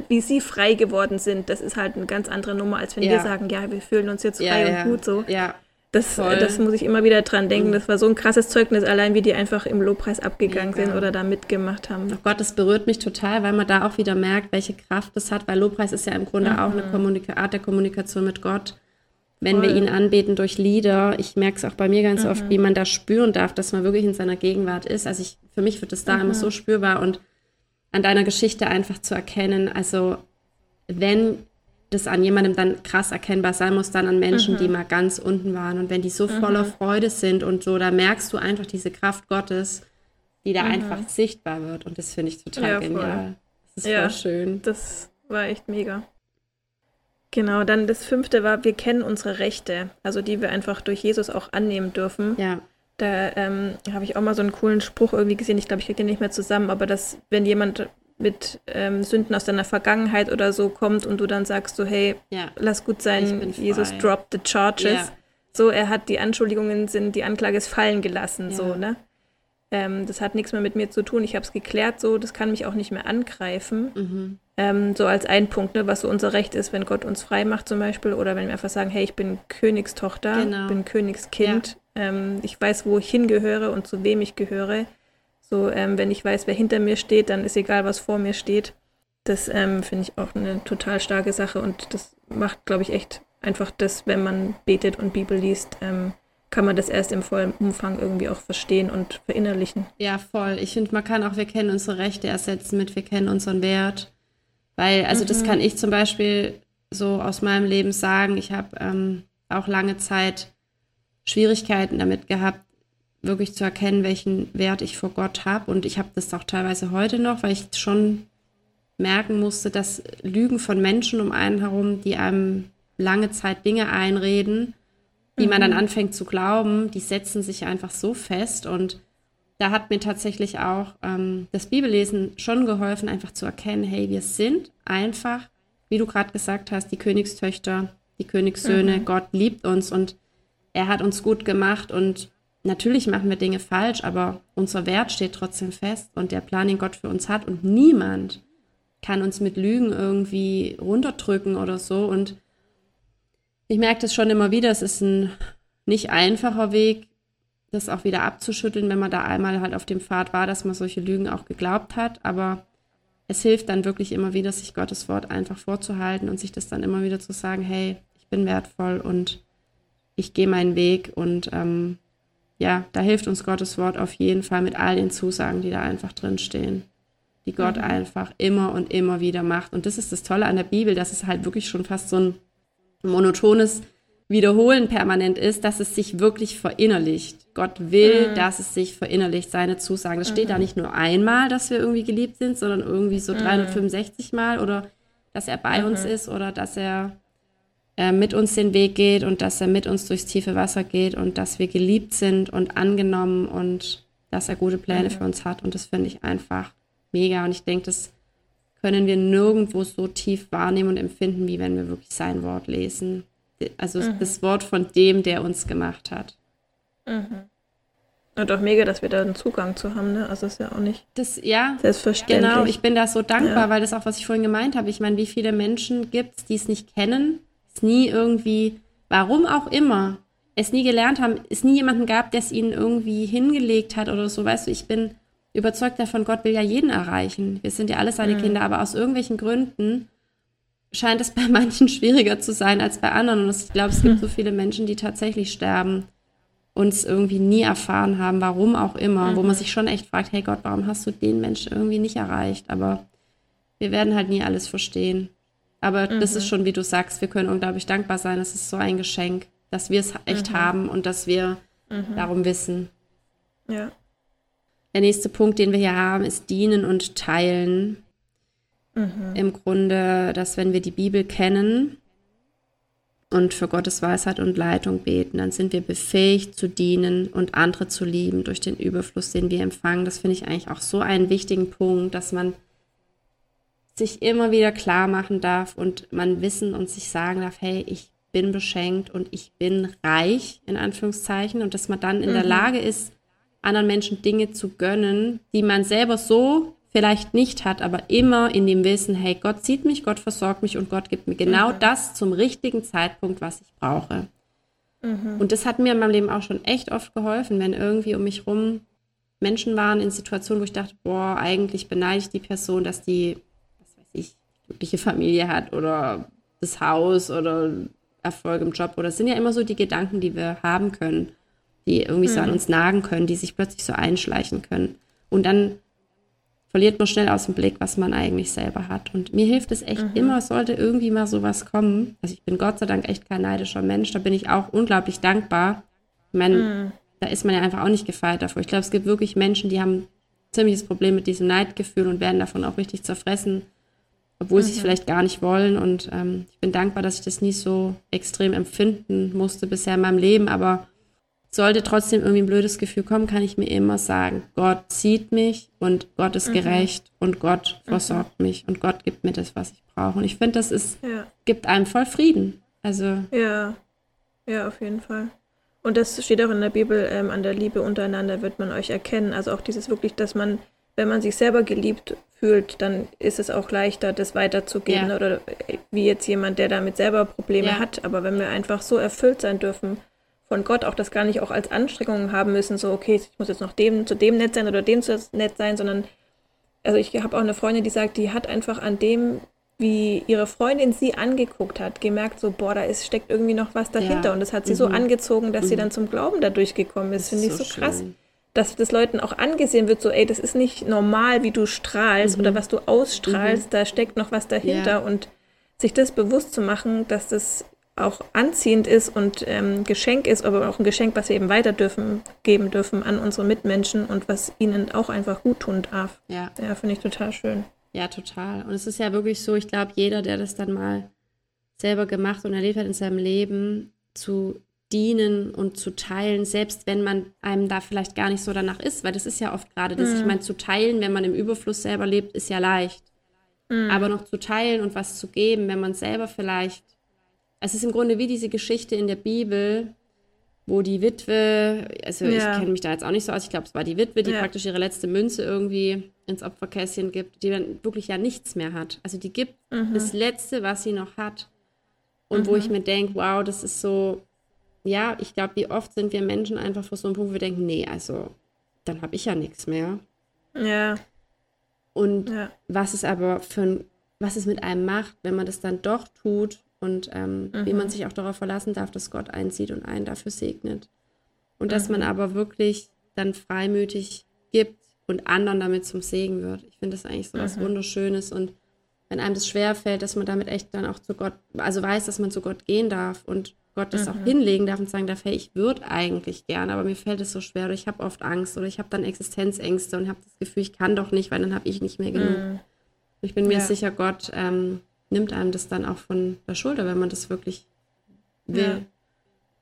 wie sie frei geworden sind, das ist halt eine ganz andere Nummer, als wenn ja. wir sagen, ja, wir fühlen uns jetzt frei und gut so. Ja. Das, das muss ich immer wieder dran denken. Mhm. Das war so ein krasses Zeugnis, allein wie die einfach im Lobpreis abgegangen sind oder da mitgemacht haben. Oh Gott, das berührt mich total, weil man da auch wieder merkt, welche Kraft das hat, weil Lobpreis ist ja im Grunde mhm. auch eine Kommunika Art der Kommunikation mit Gott. Wenn Voll. wir ihn anbeten durch Lieder. Ich merke es auch bei mir ganz mhm. oft, wie man da spüren darf, dass man wirklich in seiner Gegenwart ist. Also ich, für mich wird es da mhm. immer so spürbar und an deiner Geschichte einfach zu erkennen. Also wenn das an jemandem dann krass erkennbar sein muss, dann an Menschen, mhm. die mal ganz unten waren. Und wenn die so mhm. voller Freude sind und so, da merkst du einfach diese Kraft Gottes, die da mhm. einfach sichtbar wird. Und das finde ich total ja, genial. Das ist ja, voll schön. Das war echt mega. Genau, dann das fünfte war, wir kennen unsere Rechte, also die wir einfach durch Jesus auch annehmen dürfen. Ja. Da ähm, habe ich auch mal so einen coolen Spruch irgendwie gesehen. Ich glaube, ich kriege den nicht mehr zusammen, aber dass, wenn jemand mit ähm, Sünden aus deiner Vergangenheit oder so kommt und du dann sagst so, hey, ja. lass gut sein, Jesus dropped the charges. Ja. So, er hat die Anschuldigungen sind, die Anklage ist fallen gelassen, ja. so, ne? Ähm, das hat nichts mehr mit mir zu tun. Ich habe es geklärt, so, das kann mich auch nicht mehr angreifen. Mhm. Ähm, so als ein Punkt, ne, was so unser Recht ist, wenn Gott uns frei macht zum Beispiel, oder wenn wir einfach sagen, hey, ich bin Königstochter, genau. bin Königskind, ähm, ich weiß, wo ich hingehöre und zu wem ich gehöre so, ähm, wenn ich weiß, wer hinter mir steht, dann ist egal, was vor mir steht. Das ähm, finde ich auch eine total starke Sache und das macht, glaube ich, echt einfach das, wenn man betet und Bibel liest, ähm, kann man das erst im vollen Umfang irgendwie auch verstehen und verinnerlichen. Ja, voll. Ich finde, man kann auch, wir kennen unsere Rechte ersetzen mit, wir kennen unseren Wert. Weil, also mhm. das kann ich zum Beispiel so aus meinem Leben sagen. Ich habe ähm, auch lange Zeit Schwierigkeiten damit gehabt, wirklich zu erkennen, welchen Wert ich vor Gott habe. Und ich habe das auch teilweise heute noch, weil ich schon merken musste, dass Lügen von Menschen um einen herum, die einem lange Zeit Dinge einreden, die mhm. man dann mhm. anfängt zu glauben, die setzen sich einfach so fest. Und da hat mir tatsächlich auch ähm, das Bibellesen schon geholfen, einfach zu erkennen, hey, wir sind einfach, wie du gerade gesagt hast, die Königstöchter, die Königssöhne, mhm. Gott liebt uns und er hat uns gut gemacht und natürlich machen wir Dinge falsch, aber unser Wert steht trotzdem fest und der Plan, den Gott für uns hat und niemand kann uns mit Lügen irgendwie runterdrücken oder so. Und ich merke das schon immer wieder, es ist ein nicht einfacher Weg, das auch wieder abzuschütteln, wenn man da einmal halt auf dem Pfad war, dass man solche Lügen auch geglaubt hat. Aber es hilft dann wirklich immer wieder, sich Gottes Wort einfach vorzuhalten und sich das dann immer wieder zu sagen, hey, ich bin wertvoll und ich gehe meinen Weg und ähm, ja, da hilft uns Gottes Wort auf jeden Fall mit all den Zusagen, die da einfach drin stehen, die Gott mhm. einfach immer und immer wieder macht. Und das ist das Tolle an der Bibel, dass es halt wirklich schon fast so ein monotones Wiederholen permanent ist, dass es sich wirklich verinnerlicht. Gott will, mhm. dass es sich verinnerlicht, seine Zusagen. Das mhm. steht da mhm. nicht nur einmal, dass wir irgendwie geliebt sind, sondern irgendwie so 365 mhm. Mal oder dass er bei uns mhm. ist oder dass er äh, mit uns den Weg geht und dass er mit uns durchs tiefe Wasser geht und dass wir geliebt sind und angenommen und dass er gute Pläne für uns hat. Und das finde ich einfach mega. Und ich denke, das können wir nirgendwo so tief wahrnehmen und empfinden, wie wenn wir wirklich sein Wort lesen. Also mhm. das Wort von dem, der uns gemacht hat. Mhm. Und auch mega, dass wir da einen Zugang zu haben, ne? Also ist ja auch nicht das, ja, selbstverständlich. Genau, ich bin da so dankbar, ja. weil das auch, was ich vorhin gemeint habe. Ich meine, wie viele Menschen gibt es, die es nicht kennen, es nie irgendwie, warum auch immer, es nie gelernt haben, es nie jemanden gab, der es ihnen irgendwie hingelegt hat oder so. Weißt du, ich bin überzeugt davon, Gott will ja jeden erreichen. Wir sind ja alle seine mhm. Kinder, aber aus irgendwelchen Gründen scheint es bei manchen schwieriger zu sein als bei anderen. Und ich glaube, es gibt mhm. so viele Menschen, die tatsächlich sterben und es irgendwie nie erfahren haben, warum auch immer, mhm. wo man mhm. sich schon echt fragt, hey Gott, warum hast du den Menschen irgendwie nicht erreicht? Aber wir werden halt nie alles verstehen. Aber mhm. das ist mhm. schon, wie du sagst, wir können unglaublich dankbar sein. Es ist so ein Geschenk, dass wir es echt mhm. haben und dass wir mhm. darum wissen. Ja. Der nächste Punkt, den wir hier haben, ist dienen und teilen. Mhm. Im Grunde, dass wenn wir die Bibel kennen und für Gottes Weisheit und Leitung beten, dann sind wir befähigt zu dienen und andere zu lieben durch den Überfluss, den wir empfangen. Das finde ich eigentlich auch so einen wichtigen Punkt, dass man sich immer wieder klar machen darf und man wissen und sich sagen darf, hey, ich bin beschenkt und ich bin reich, in Anführungszeichen, und dass man dann in mhm. der Lage ist, anderen Menschen Dinge zu gönnen, die man selber so vielleicht nicht hat, aber immer in dem Wissen, hey, Gott sieht mich, Gott versorgt mich und Gott gibt mir genau mhm. das zum richtigen Zeitpunkt, was ich brauche. Mhm. Und das hat mir in meinem Leben auch schon echt oft geholfen, wenn irgendwie um mich rum Menschen waren in Situationen, wo ich dachte, boah, eigentlich beneide ich die Person, dass die ich, glückliche Familie hat oder das Haus oder Erfolg im Job oder es sind ja immer so die Gedanken, die wir haben können, die irgendwie mhm. so an mhm. uns nagen können, die sich plötzlich so einschleichen können. Und dann verliert man schnell aus dem Blick, was man eigentlich selber hat. Und mir hilft es echt mhm. immer, sollte irgendwie mal sowas kommen. Also ich bin Gott sei Dank echt kein neidischer Mensch, da bin ich auch unglaublich dankbar. Ich meine, mhm. da ist man ja einfach auch nicht gefeit davor. Ich glaube, es gibt wirklich Menschen, die haben ziemliches Problem mit diesem Neidgefühl und werden davon auch richtig zerfressen, obwohl mhm. sie es vielleicht gar nicht wollen. Und ähm, ich bin dankbar, dass ich das nie so extrem empfinden musste bisher in meinem Leben, aber sollte trotzdem irgendwie ein blödes Gefühl kommen, kann ich mir immer sagen, Gott sieht mich und Gott ist mhm. gerecht und Gott mhm. versorgt mich und Gott gibt mir das, was ich brauche. Und ich finde, das ist, ja. gibt einem voll Frieden. Also. Ja, ja, auf jeden Fall. Und das steht auch in der Bibel, ähm, an der Liebe untereinander wird man euch erkennen. Also auch dieses wirklich, dass man, wenn man sich selber geliebt fühlt, dann ist es auch leichter, das weiterzugeben. Ja. Oder äh, wie jetzt jemand, der damit selber Probleme ja. hat. Aber wenn wir einfach so erfüllt sein dürfen von Gott auch das gar nicht auch als Anstrengung haben müssen, so, okay, ich muss jetzt noch dem zu dem nett sein oder dem zu nett sein, sondern, also ich habe auch eine Freundin, die sagt, die hat einfach an dem, wie ihre Freundin sie angeguckt hat, gemerkt, so, boah, da ist, steckt irgendwie noch was dahinter. Ja. Und das hat sie mhm. so angezogen, dass mhm. sie dann zum Glauben dadurch gekommen ist. Finde ich so, so krass. Dass das Leuten auch angesehen wird, so, ey, das ist nicht normal, wie du strahlst mhm. oder was du ausstrahlst, mhm. da steckt noch was dahinter. Ja. Und sich das bewusst zu machen, dass das auch anziehend ist und ähm, Geschenk ist, aber auch ein Geschenk, was wir eben weiter dürfen, geben dürfen an unsere Mitmenschen und was ihnen auch einfach gut tun darf. Ja. Ja, finde ich total schön. Ja, total. Und es ist ja wirklich so, ich glaube, jeder, der das dann mal selber gemacht und erlebt hat in seinem Leben, zu dienen und zu teilen, selbst wenn man einem da vielleicht gar nicht so danach ist, weil das ist ja oft gerade das, mhm. ich meine, zu teilen, wenn man im Überfluss selber lebt, ist ja leicht. Mhm. Aber noch zu teilen und was zu geben, wenn man selber vielleicht es ist im Grunde wie diese Geschichte in der Bibel, wo die Witwe, also ja. ich kenne mich da jetzt auch nicht so aus, ich glaube, es war die Witwe, die ja. praktisch ihre letzte Münze irgendwie ins Opferkästchen gibt, die dann wirklich ja nichts mehr hat. Also die gibt mhm. das Letzte, was sie noch hat. Und mhm. wo ich mir denke, wow, das ist so, ja, ich glaube, wie oft sind wir Menschen einfach vor so einem Punkt, wo wir denken, nee, also dann habe ich ja nichts mehr. Ja. Und ja. was es aber für ein, was es mit einem macht, wenn man das dann doch tut und ähm, mhm. wie man mhm. sich auch darauf verlassen darf, dass Gott einsieht und einen dafür segnet. Und dass man mhm. aber wirklich dann freimütig gibt und anderen damit zum Segen wird. Ich finde das eigentlich so was mhm. Wunderschönes und wenn einem das schwer fällt, dass man damit echt dann auch zu Gott, also weiß, dass man zu Gott gehen darf und Gott das mhm. auch hinlegen darf und sagen darf, hey, ich würde eigentlich gerne, aber mir fällt es so schwer oder ich habe oft Angst oder ich habe dann Existenzängste und habe das Gefühl, ich kann doch nicht, weil dann habe ich nicht mehr genug. Mhm. Ich bin mir ja. sicher, Gott ähm, nimmt einem das dann auch von der Schulter, wenn man das wirklich will. Ja.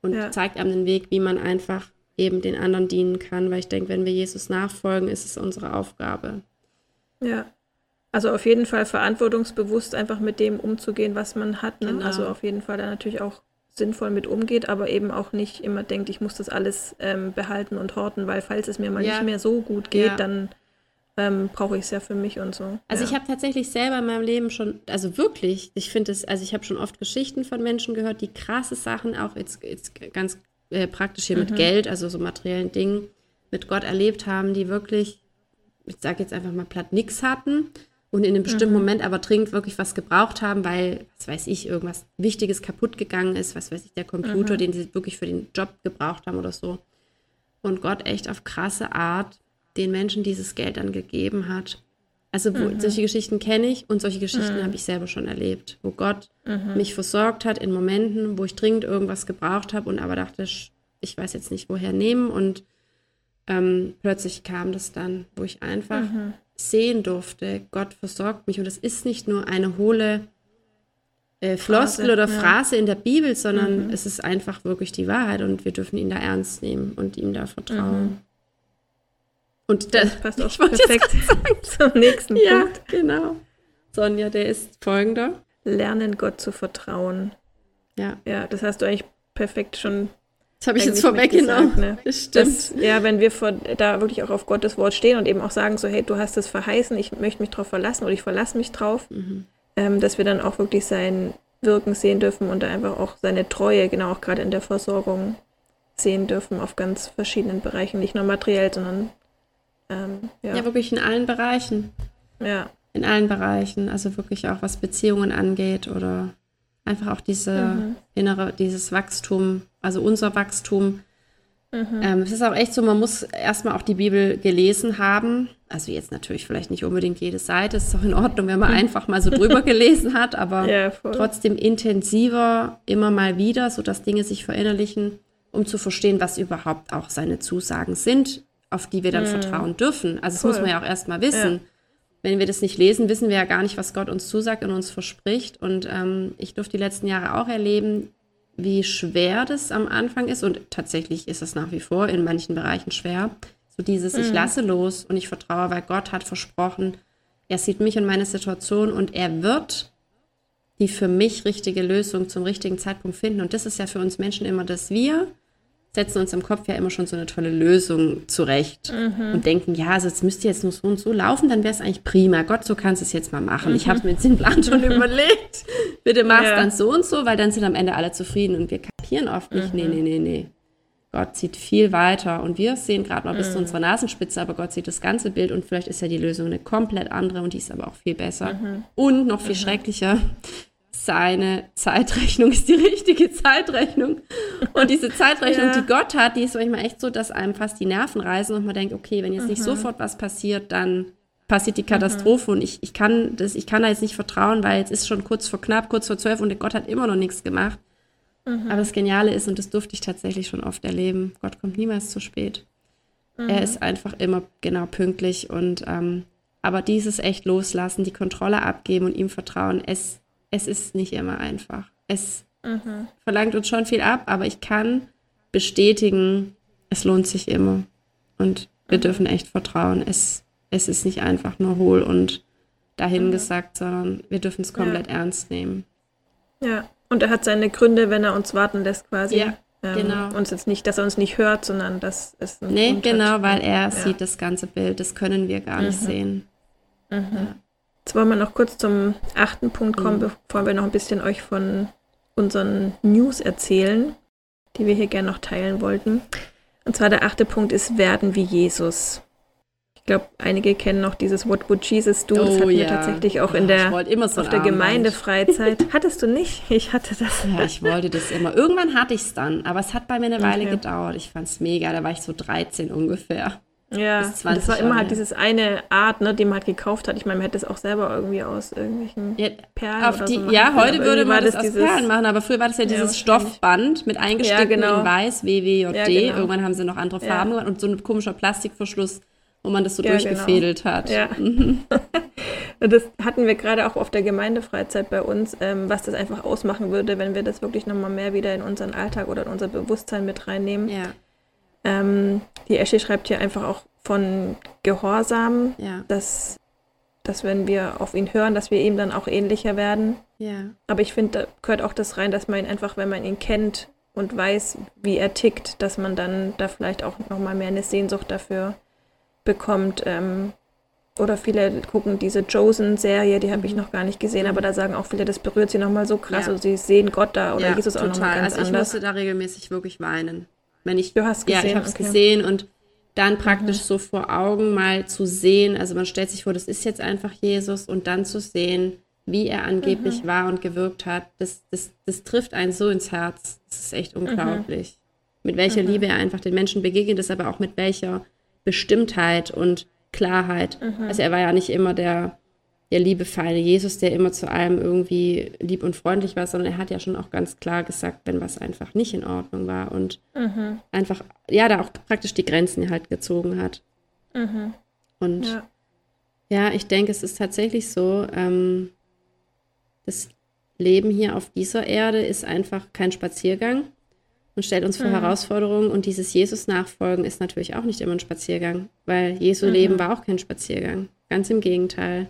Und ja. zeigt einem den Weg, wie man einfach eben den anderen dienen kann. Weil ich denke, wenn wir Jesus nachfolgen, ist es unsere Aufgabe. Ja. Also auf jeden Fall verantwortungsbewusst einfach mit dem umzugehen, was man hat. Ne? Genau. Also auf jeden Fall da natürlich auch sinnvoll mit umgeht, aber eben auch nicht immer denkt, ich muss das alles ähm, behalten und horten, weil falls es mir mal ja. nicht mehr so gut geht, dann ähm, brauche ich es ja für mich und so. Also ja. ich habe tatsächlich selber in meinem Leben schon, also wirklich, ich finde es, also ich habe schon oft Geschichten von Menschen gehört, die krasse Sachen, auch jetzt, jetzt ganz äh, praktisch hier mhm. mit Geld, also so materiellen Dingen, mit Gott erlebt haben, die wirklich, ich sage jetzt einfach mal platt, nichts hatten und in einem bestimmten mhm. Moment aber dringend wirklich was gebraucht haben, weil, was weiß ich, irgendwas Wichtiges kaputt gegangen ist, was weiß ich, der Computer, mhm. den sie wirklich für den Job gebraucht haben oder so. Und Gott echt auf krasse Art den Menschen dieses Geld dann gegeben hat. Also wo, mhm. solche Geschichten kenne ich und solche Geschichten mhm. habe ich selber schon erlebt, wo Gott mhm. mich versorgt hat in Momenten, wo ich dringend irgendwas gebraucht habe und aber dachte, ich weiß jetzt nicht, woher nehmen. Und ähm, plötzlich kam das dann, wo ich einfach mhm. sehen durfte, Gott versorgt mich. Und es ist nicht nur eine hohle äh, Floskel oder Phrase ja. in der Bibel, sondern mhm. es ist einfach wirklich die Wahrheit und wir dürfen ihn da ernst nehmen und ihm da vertrauen. Und das, das passt auch perfekt zum nächsten ja, Punkt. Ja, genau. Sonja, der ist folgender. Lernen Gott zu vertrauen. Ja. Ja, das hast du eigentlich perfekt schon. Das habe ich jetzt vorweggenommen. Ne? Das stimmt. Das, ja, wenn wir vor, da wirklich auch auf Gottes Wort stehen und eben auch sagen, so, hey, du hast es verheißen, ich möchte mich darauf verlassen oder ich verlasse mich drauf, mhm. ähm, dass wir dann auch wirklich sein Wirken sehen dürfen und einfach auch seine Treue, genau auch gerade in der Versorgung sehen dürfen auf ganz verschiedenen Bereichen, nicht nur materiell, sondern ähm, ja. ja, wirklich in allen Bereichen. Ja. In allen Bereichen. Also wirklich auch was Beziehungen angeht oder Einfach auch diese mhm. innere, dieses Wachstum, also unser Wachstum. Mhm. Ähm, es ist auch echt so, man muss erstmal auch die Bibel gelesen haben. Also jetzt natürlich vielleicht nicht unbedingt jede Seite, ist auch in Ordnung, wenn man einfach mal so drüber gelesen hat, aber ja, trotzdem intensiver immer mal wieder, sodass Dinge sich verinnerlichen, um zu verstehen, was überhaupt auch seine Zusagen sind, auf die wir dann mhm. vertrauen dürfen. Also das cool. muss man ja auch erstmal wissen. Ja wenn wir das nicht lesen, wissen wir ja gar nicht, was Gott uns zusagt und uns verspricht. Und ähm, ich durfte die letzten Jahre auch erleben, wie schwer das am Anfang ist. Und tatsächlich ist es nach wie vor in manchen Bereichen schwer. So dieses, mhm. ich lasse los und ich vertraue, weil Gott hat versprochen, er sieht mich und meine Situation und er wird die für mich richtige Lösung zum richtigen Zeitpunkt finden. Und das ist ja für uns Menschen immer, dass wir setzen uns im Kopf ja immer schon so eine tolle Lösung zurecht mhm. und denken, ja, also jetzt müsste jetzt nur so und so laufen, dann wäre es eigentlich prima. Gott, so kannst du es jetzt mal machen. Mhm. Ich habe mir jetzt den Plan schon überlegt. Bitte mach es ja. dann so und so, weil dann sind am Ende alle zufrieden und wir kapieren oft nicht, mhm. nee, nee, nee, nee. Gott sieht viel weiter und wir sehen gerade mal bis zu mhm. unserer Nasenspitze, aber Gott sieht das ganze Bild und vielleicht ist ja die Lösung eine komplett andere und die ist aber auch viel besser mhm. und noch viel mhm. schrecklicher seine Zeitrechnung ist die richtige Zeitrechnung. Und diese Zeitrechnung, ja. die Gott hat, die ist manchmal echt so, dass einem fast die Nerven reißen und man denkt, okay, wenn jetzt mhm. nicht sofort was passiert, dann passiert die Katastrophe mhm. und ich, ich, kann das, ich kann da jetzt nicht vertrauen, weil jetzt ist schon kurz vor knapp, kurz vor zwölf und Gott hat immer noch nichts gemacht. Mhm. Aber das Geniale ist, und das durfte ich tatsächlich schon oft erleben, Gott kommt niemals zu spät. Er mhm. ist einfach immer genau pünktlich und ähm, aber dieses echt loslassen, die Kontrolle abgeben und ihm vertrauen, es es ist nicht immer einfach. Es mhm. verlangt uns schon viel ab, aber ich kann bestätigen, es lohnt sich immer. Und wir mhm. dürfen echt vertrauen. Es, es ist nicht einfach nur hohl und dahingesagt, mhm. sondern wir dürfen es komplett ja. ernst nehmen. Ja, und er hat seine Gründe, wenn er uns warten lässt, quasi. Ja, ähm, genau. Uns jetzt nicht, dass er uns nicht hört, sondern dass es. Nee, Grund genau, hat. weil er ja. sieht das ganze Bild. Das können wir gar nicht mhm. sehen. Mhm. Ja. Jetzt wollen wir noch kurz zum achten Punkt kommen, mhm. bevor wir noch ein bisschen euch von unseren News erzählen, die wir hier gerne noch teilen wollten. Und zwar der achte Punkt ist werden wie Jesus. Ich glaube, einige kennen noch dieses What would Jesus do? Das oh, hatten ja. wir tatsächlich auch in der, so auf der Gemeindefreizeit. Hattest du nicht? Ich hatte das. Ja, ich wollte das immer. Irgendwann hatte ich es dann, aber es hat bei mir eine Weile okay. gedauert. Ich fand es mega. Da war ich so 13 ungefähr. Ja, das war immer halt dieses eine Art, ne, die man halt gekauft hat. Ich meine, man hätte es auch selber irgendwie aus irgendwelchen ja, Perlen oder so Ja, heute würde man das, das aus Perlen machen, aber früher war das ja dieses ja, Stoffband mit eingestickten ja, genau. in weiß, WWJD. Ja, genau. Irgendwann haben sie noch andere Farben gemacht und so ein komischer Plastikverschluss, wo man das so durchgefädelt genau. hat. Ja. Das hatten wir gerade auch auf der Gemeindefreizeit bei uns, ähm, was das einfach ausmachen würde, wenn wir das wirklich nochmal mehr wieder in unseren Alltag oder in unser Bewusstsein mit reinnehmen. Ja ähm, die Esche schreibt hier einfach auch von Gehorsam, ja. dass, dass wenn wir auf ihn hören, dass wir ihm dann auch ähnlicher werden. Ja. Aber ich finde, da gehört auch das rein, dass man ihn einfach, wenn man ihn kennt und weiß, wie er tickt, dass man dann da vielleicht auch nochmal mehr eine Sehnsucht dafür bekommt. Ähm, oder viele gucken diese Chosen-Serie, die habe ich mhm. noch gar nicht gesehen, aber da sagen auch viele, das berührt sie nochmal so krass ja. und sie sehen Gott da oder ja, Jesus auch nochmal ganz also ich anders. musste da regelmäßig wirklich weinen. Wenn ich, du hast gesehen. Ja, ich habe es okay. gesehen und dann praktisch mhm. so vor Augen mal zu sehen, also man stellt sich vor, das ist jetzt einfach Jesus und dann zu sehen, wie er angeblich mhm. war und gewirkt hat, das, das, das trifft einen so ins Herz. Das ist echt mhm. unglaublich. Mhm. Mit welcher Liebe er einfach den Menschen begegnet ist, aber auch mit welcher Bestimmtheit und Klarheit. Mhm. Also er war ja nicht immer der, der liebevolle Jesus, der immer zu allem irgendwie lieb und freundlich war, sondern er hat ja schon auch ganz klar gesagt, wenn was einfach nicht in Ordnung war und mhm. einfach, ja, da auch praktisch die Grenzen halt gezogen hat. Mhm. Und ja. ja. ich denke, es ist tatsächlich so, ähm, das Leben hier auf dieser Erde ist einfach kein Spaziergang und stellt uns vor mhm. Herausforderungen. Und dieses Jesus-Nachfolgen ist natürlich auch nicht immer ein Spaziergang, weil Jesu mhm. Leben war auch kein Spaziergang. Ganz im Gegenteil.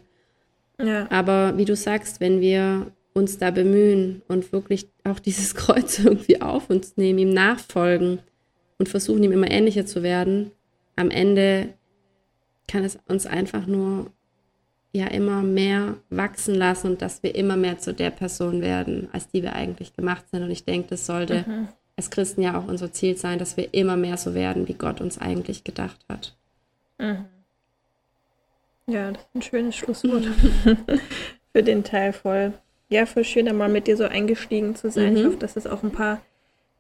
Ja. Aber wie du sagst, wenn wir uns da bemühen und wirklich auch dieses Kreuz irgendwie auf uns nehmen, ihm nachfolgen und versuchen, ihm immer ähnlicher zu werden, am Ende kann es uns einfach nur ja immer mehr wachsen lassen und dass wir immer mehr zu der Person werden, als die wir eigentlich gemacht sind. Und ich denke, das sollte mhm. als Christen ja auch unser Ziel sein, dass wir immer mehr so werden, wie Gott uns eigentlich gedacht hat. Mhm. Ja, das ist ein schönes Schlusswort für den Teil voll. Ja, voll schön, da mal mit dir so eingestiegen zu sein. Mhm. Ich hoffe, dass es auch ein paar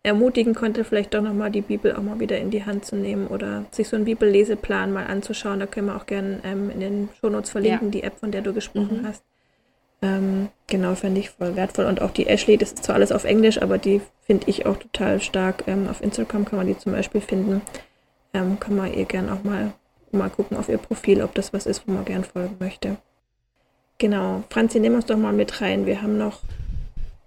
ermutigen konnte, vielleicht doch nochmal die Bibel auch mal wieder in die Hand zu nehmen oder sich so einen Bibelleseplan mal anzuschauen. Da können wir auch gerne ähm, in den Shownotes verlinken, ja. die App, von der du gesprochen mhm. hast. Ähm, genau, fände ich voll wertvoll. Und auch die Ashley, das ist zwar alles auf Englisch, aber die finde ich auch total stark. Ähm, auf Instagram kann man die zum Beispiel finden. Ähm, kann man ihr gerne auch mal, mal gucken auf ihr Profil, ob das was ist, wo man gern folgen möchte. Genau. Franzi, nimm uns doch mal mit rein. Wir haben noch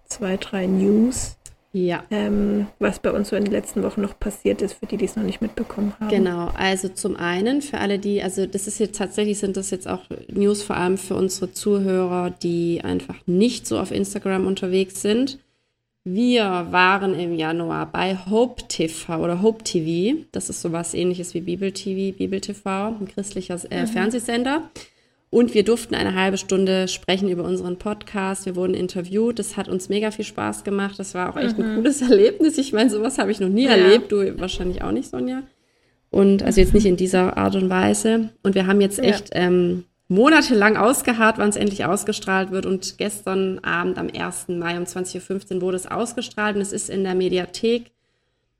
zwei, drei News. Ja. Ähm, was bei uns so in den letzten Wochen noch passiert ist, für die, die es noch nicht mitbekommen haben. Genau, also zum einen für alle, die, also das ist jetzt tatsächlich, sind das jetzt auch News vor allem für unsere Zuhörer, die einfach nicht so auf Instagram unterwegs sind. Wir waren im Januar bei Hope TV oder Hope TV. Das ist sowas ähnliches wie Bibel TV, Bibel TV, ein christlicher äh, mhm. Fernsehsender. Und wir durften eine halbe Stunde sprechen über unseren Podcast. Wir wurden interviewt. Das hat uns mega viel Spaß gemacht. Das war auch echt mhm. ein cooles Erlebnis. Ich meine, sowas habe ich noch nie ja. erlebt. Du wahrscheinlich auch nicht, Sonja. Und also jetzt nicht in dieser Art und Weise. Und wir haben jetzt echt ja. ähm, monatelang ausgeharrt, wann es endlich ausgestrahlt wird. Und gestern Abend am 1. Mai um 20.15 Uhr wurde es ausgestrahlt. Und es ist in der Mediathek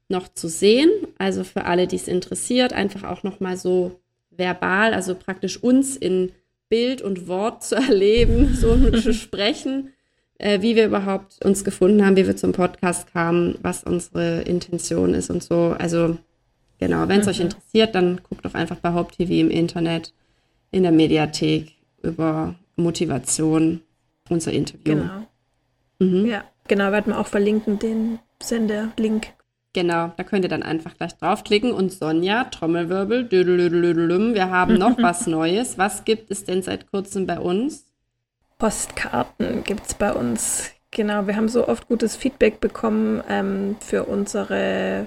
noch zu sehen. Also für alle, die es interessiert, einfach auch noch mal so verbal, also praktisch uns in Bild und Wort zu erleben, so zu sprechen, äh, wie wir überhaupt uns gefunden haben, wie wir zum Podcast kamen, was unsere Intention ist und so. Also genau, wenn es mhm. euch interessiert, dann guckt doch einfach bei Haupt TV im Internet, in der Mediathek über Motivation, unser Interview. Genau. Mhm. Ja, genau, werden wir auch verlinken, den Sender-Link. Genau, da könnt ihr dann einfach gleich draufklicken. Und Sonja, Trommelwirbel, wir haben noch was Neues. Was gibt es denn seit kurzem bei uns? Postkarten gibt es bei uns. Genau, wir haben so oft gutes Feedback bekommen ähm, für unsere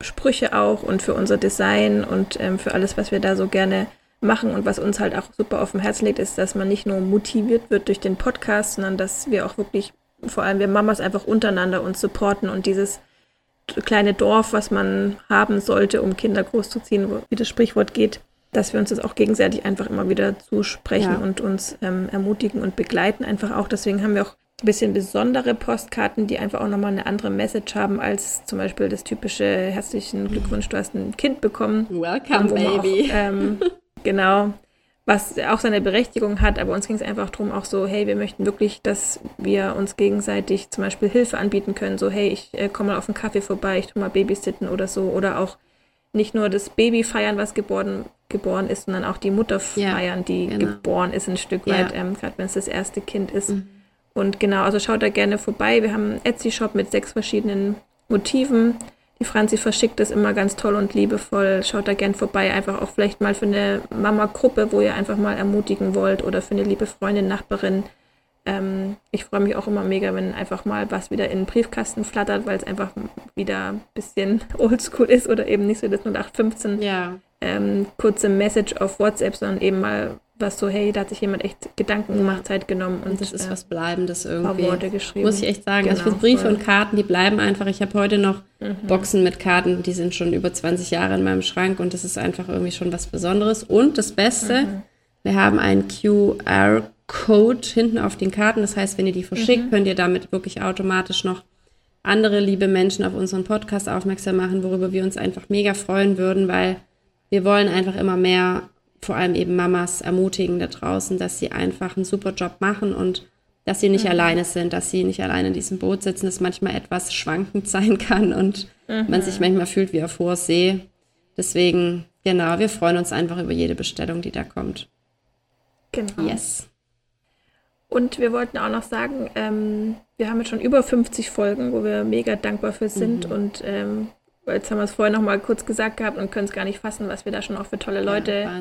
Sprüche auch und für unser Design und ähm, für alles, was wir da so gerne machen und was uns halt auch super auf dem Herzen liegt, ist, dass man nicht nur motiviert wird durch den Podcast, sondern dass wir auch wirklich, vor allem wir Mamas einfach untereinander uns supporten und dieses kleine Dorf, was man haben sollte, um Kinder großzuziehen, wie das Sprichwort geht, dass wir uns das auch gegenseitig einfach immer wieder zusprechen ja. und uns ähm, ermutigen und begleiten. Einfach auch, deswegen haben wir auch ein bisschen besondere Postkarten, die einfach auch nochmal eine andere Message haben als zum Beispiel das typische herzlichen Glückwunsch, du hast ein Kind bekommen. Welcome, Baby. Auch, ähm, genau was auch seine Berechtigung hat, aber uns ging es einfach darum, auch so, hey, wir möchten wirklich, dass wir uns gegenseitig zum Beispiel Hilfe anbieten können, so, hey, ich äh, komme mal auf einen Kaffee vorbei, ich tue mal Babysitten oder so, oder auch nicht nur das Baby feiern, was geboren, geboren ist, sondern auch die Mutter feiern, ja, die genau. geboren ist, ein Stück weit, ja. ähm, gerade wenn es das erste Kind ist. Mhm. Und genau, also schaut da gerne vorbei. Wir haben einen Etsy-Shop mit sechs verschiedenen Motiven die Franzi verschickt es immer ganz toll und liebevoll. Schaut da gern vorbei. Einfach auch vielleicht mal für eine Mama-Gruppe, wo ihr einfach mal ermutigen wollt oder für eine liebe Freundin, Nachbarin. Ähm, ich freue mich auch immer mega, wenn einfach mal was wieder in den Briefkasten flattert, weil es einfach wieder ein bisschen oldschool ist oder eben nicht so das 0815 ja. ähm, kurze Message auf WhatsApp, sondern eben mal was so, hey, da hat sich jemand echt Gedanken gemacht, Zeit genommen und, und das ist äh, was Bleibendes irgendwie. Worte geschrieben. Muss ich echt sagen. Genau, also ich genau, finde Briefe voll. und Karten, die bleiben einfach. Ich habe heute noch mhm. Boxen mit Karten, die sind schon über 20 Jahre in meinem Schrank und das ist einfach irgendwie schon was Besonderes. Und das Beste, mhm. wir haben einen QR-Code hinten auf den Karten. Das heißt, wenn ihr die verschickt, mhm. könnt ihr damit wirklich automatisch noch andere liebe Menschen auf unseren Podcast aufmerksam machen, worüber wir uns einfach mega freuen würden, weil wir wollen einfach immer mehr vor allem eben Mamas ermutigen da draußen, dass sie einfach einen super Job machen und dass sie nicht mhm. alleine sind, dass sie nicht alleine in diesem Boot sitzen, das manchmal etwas schwankend sein kann und mhm. man sich manchmal fühlt wie auf hoher See. Deswegen, genau, wir freuen uns einfach über jede Bestellung, die da kommt. Genau. Yes. Und wir wollten auch noch sagen, ähm, wir haben jetzt schon über 50 Folgen, wo wir mega dankbar für sind mhm. und ähm, jetzt haben wir es vorher noch mal kurz gesagt gehabt und können es gar nicht fassen, was wir da schon auch für tolle Leute ja,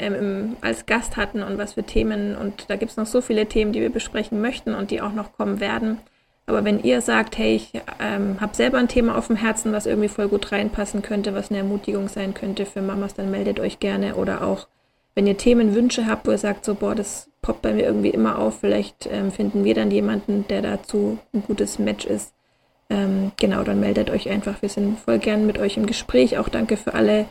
ähm, im, als Gast hatten und was für Themen. Und da gibt es noch so viele Themen, die wir besprechen möchten und die auch noch kommen werden. Aber wenn ihr sagt, hey, ich ähm, habe selber ein Thema auf dem Herzen, was irgendwie voll gut reinpassen könnte, was eine Ermutigung sein könnte für Mamas, dann meldet euch gerne. Oder auch, wenn ihr Themenwünsche habt, wo ihr sagt, so, boah, das poppt bei mir irgendwie immer auf, vielleicht ähm, finden wir dann jemanden, der dazu ein gutes Match ist ähm, genau, dann meldet euch einfach. Wir sind voll gern mit euch im Gespräch. Auch danke für alle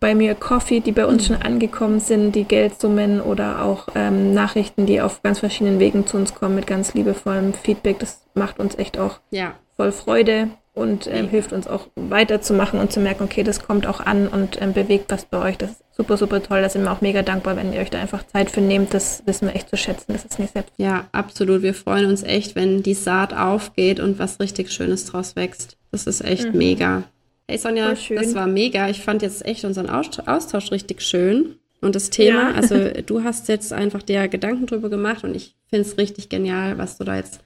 bei mir Coffee, die bei uns mhm. schon angekommen sind, die Geldsummen oder auch ähm, Nachrichten, die auf ganz verschiedenen Wegen zu uns kommen mit ganz liebevollem Feedback. Das macht uns echt auch ja. voll Freude und ähm, hilft uns auch weiterzumachen und zu merken, okay, das kommt auch an und ähm, bewegt was bei euch. Das ist super, super toll. Da sind wir auch mega dankbar, wenn ihr euch da einfach Zeit für nehmt. Das wissen wir echt zu schätzen. Das ist nicht selbst. Ja, absolut. Wir freuen uns echt, wenn die Saat aufgeht und was richtig Schönes draus wächst. Das ist echt mhm. mega. Hey Sonja, das war mega. Ich fand jetzt echt unseren Austausch richtig schön. Und das Thema, ja. also du hast jetzt einfach dir Gedanken drüber gemacht und ich finde es richtig genial, was du da jetzt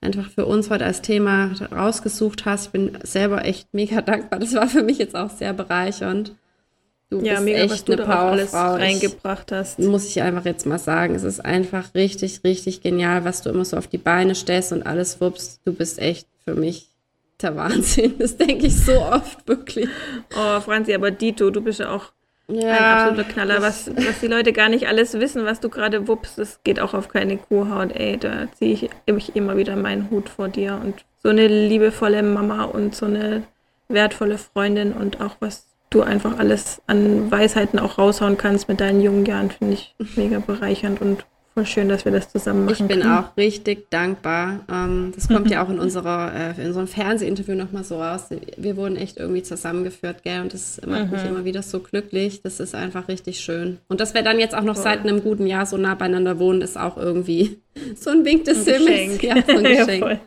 einfach für uns heute als Thema rausgesucht hast. Ich bin selber echt mega dankbar. Das war für mich jetzt auch sehr bereichernd. Du ja, bist mega, echt was du eine Powerfrau reingebracht hast. Muss ich einfach jetzt mal sagen. Es ist einfach richtig, richtig genial, was du immer so auf die Beine stellst und alles wuppst. Du bist echt für mich der Wahnsinn. Das denke ich so oft wirklich. Oh, Franzi, aber Dito, du bist ja auch ja, ein absoluter Knaller. Was, was die Leute gar nicht alles wissen, was du gerade wuppst, das geht auch auf keine Kuhhaut. Ey, da ziehe ich, ich immer wieder meinen Hut vor dir. Und so eine liebevolle Mama und so eine wertvolle Freundin und auch was du einfach alles an Weisheiten auch raushauen kannst mit deinen jungen Jahren, finde ich mega bereichernd und Voll schön, dass wir das zusammen machen. Ich bin können. auch richtig dankbar. Ähm, das kommt ja auch in, unserer, äh, in unserem Fernsehinterview nochmal so raus. Wir wurden echt irgendwie zusammengeführt, gell? Und das macht mhm. mich immer wieder so glücklich. Das ist einfach richtig schön. Und dass wir dann jetzt auch noch Voll. seit einem guten Jahr so nah beieinander wohnen, ist auch irgendwie so ein Wink des Himmels. Ja, so ein Geschenk. ja,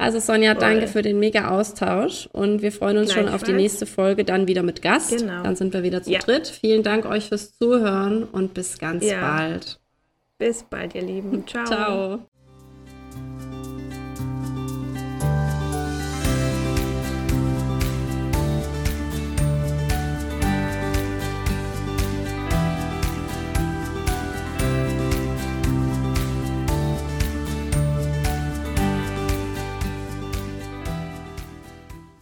also Sonja, Voll. danke für den mega Austausch und wir freuen uns schon auf die nächste Folge dann wieder mit Gast. Genau. Dann sind wir wieder zu ja. dritt. Vielen Dank euch fürs Zuhören und bis ganz ja. bald. Bis bald, ihr Lieben. Ciao. Ciao.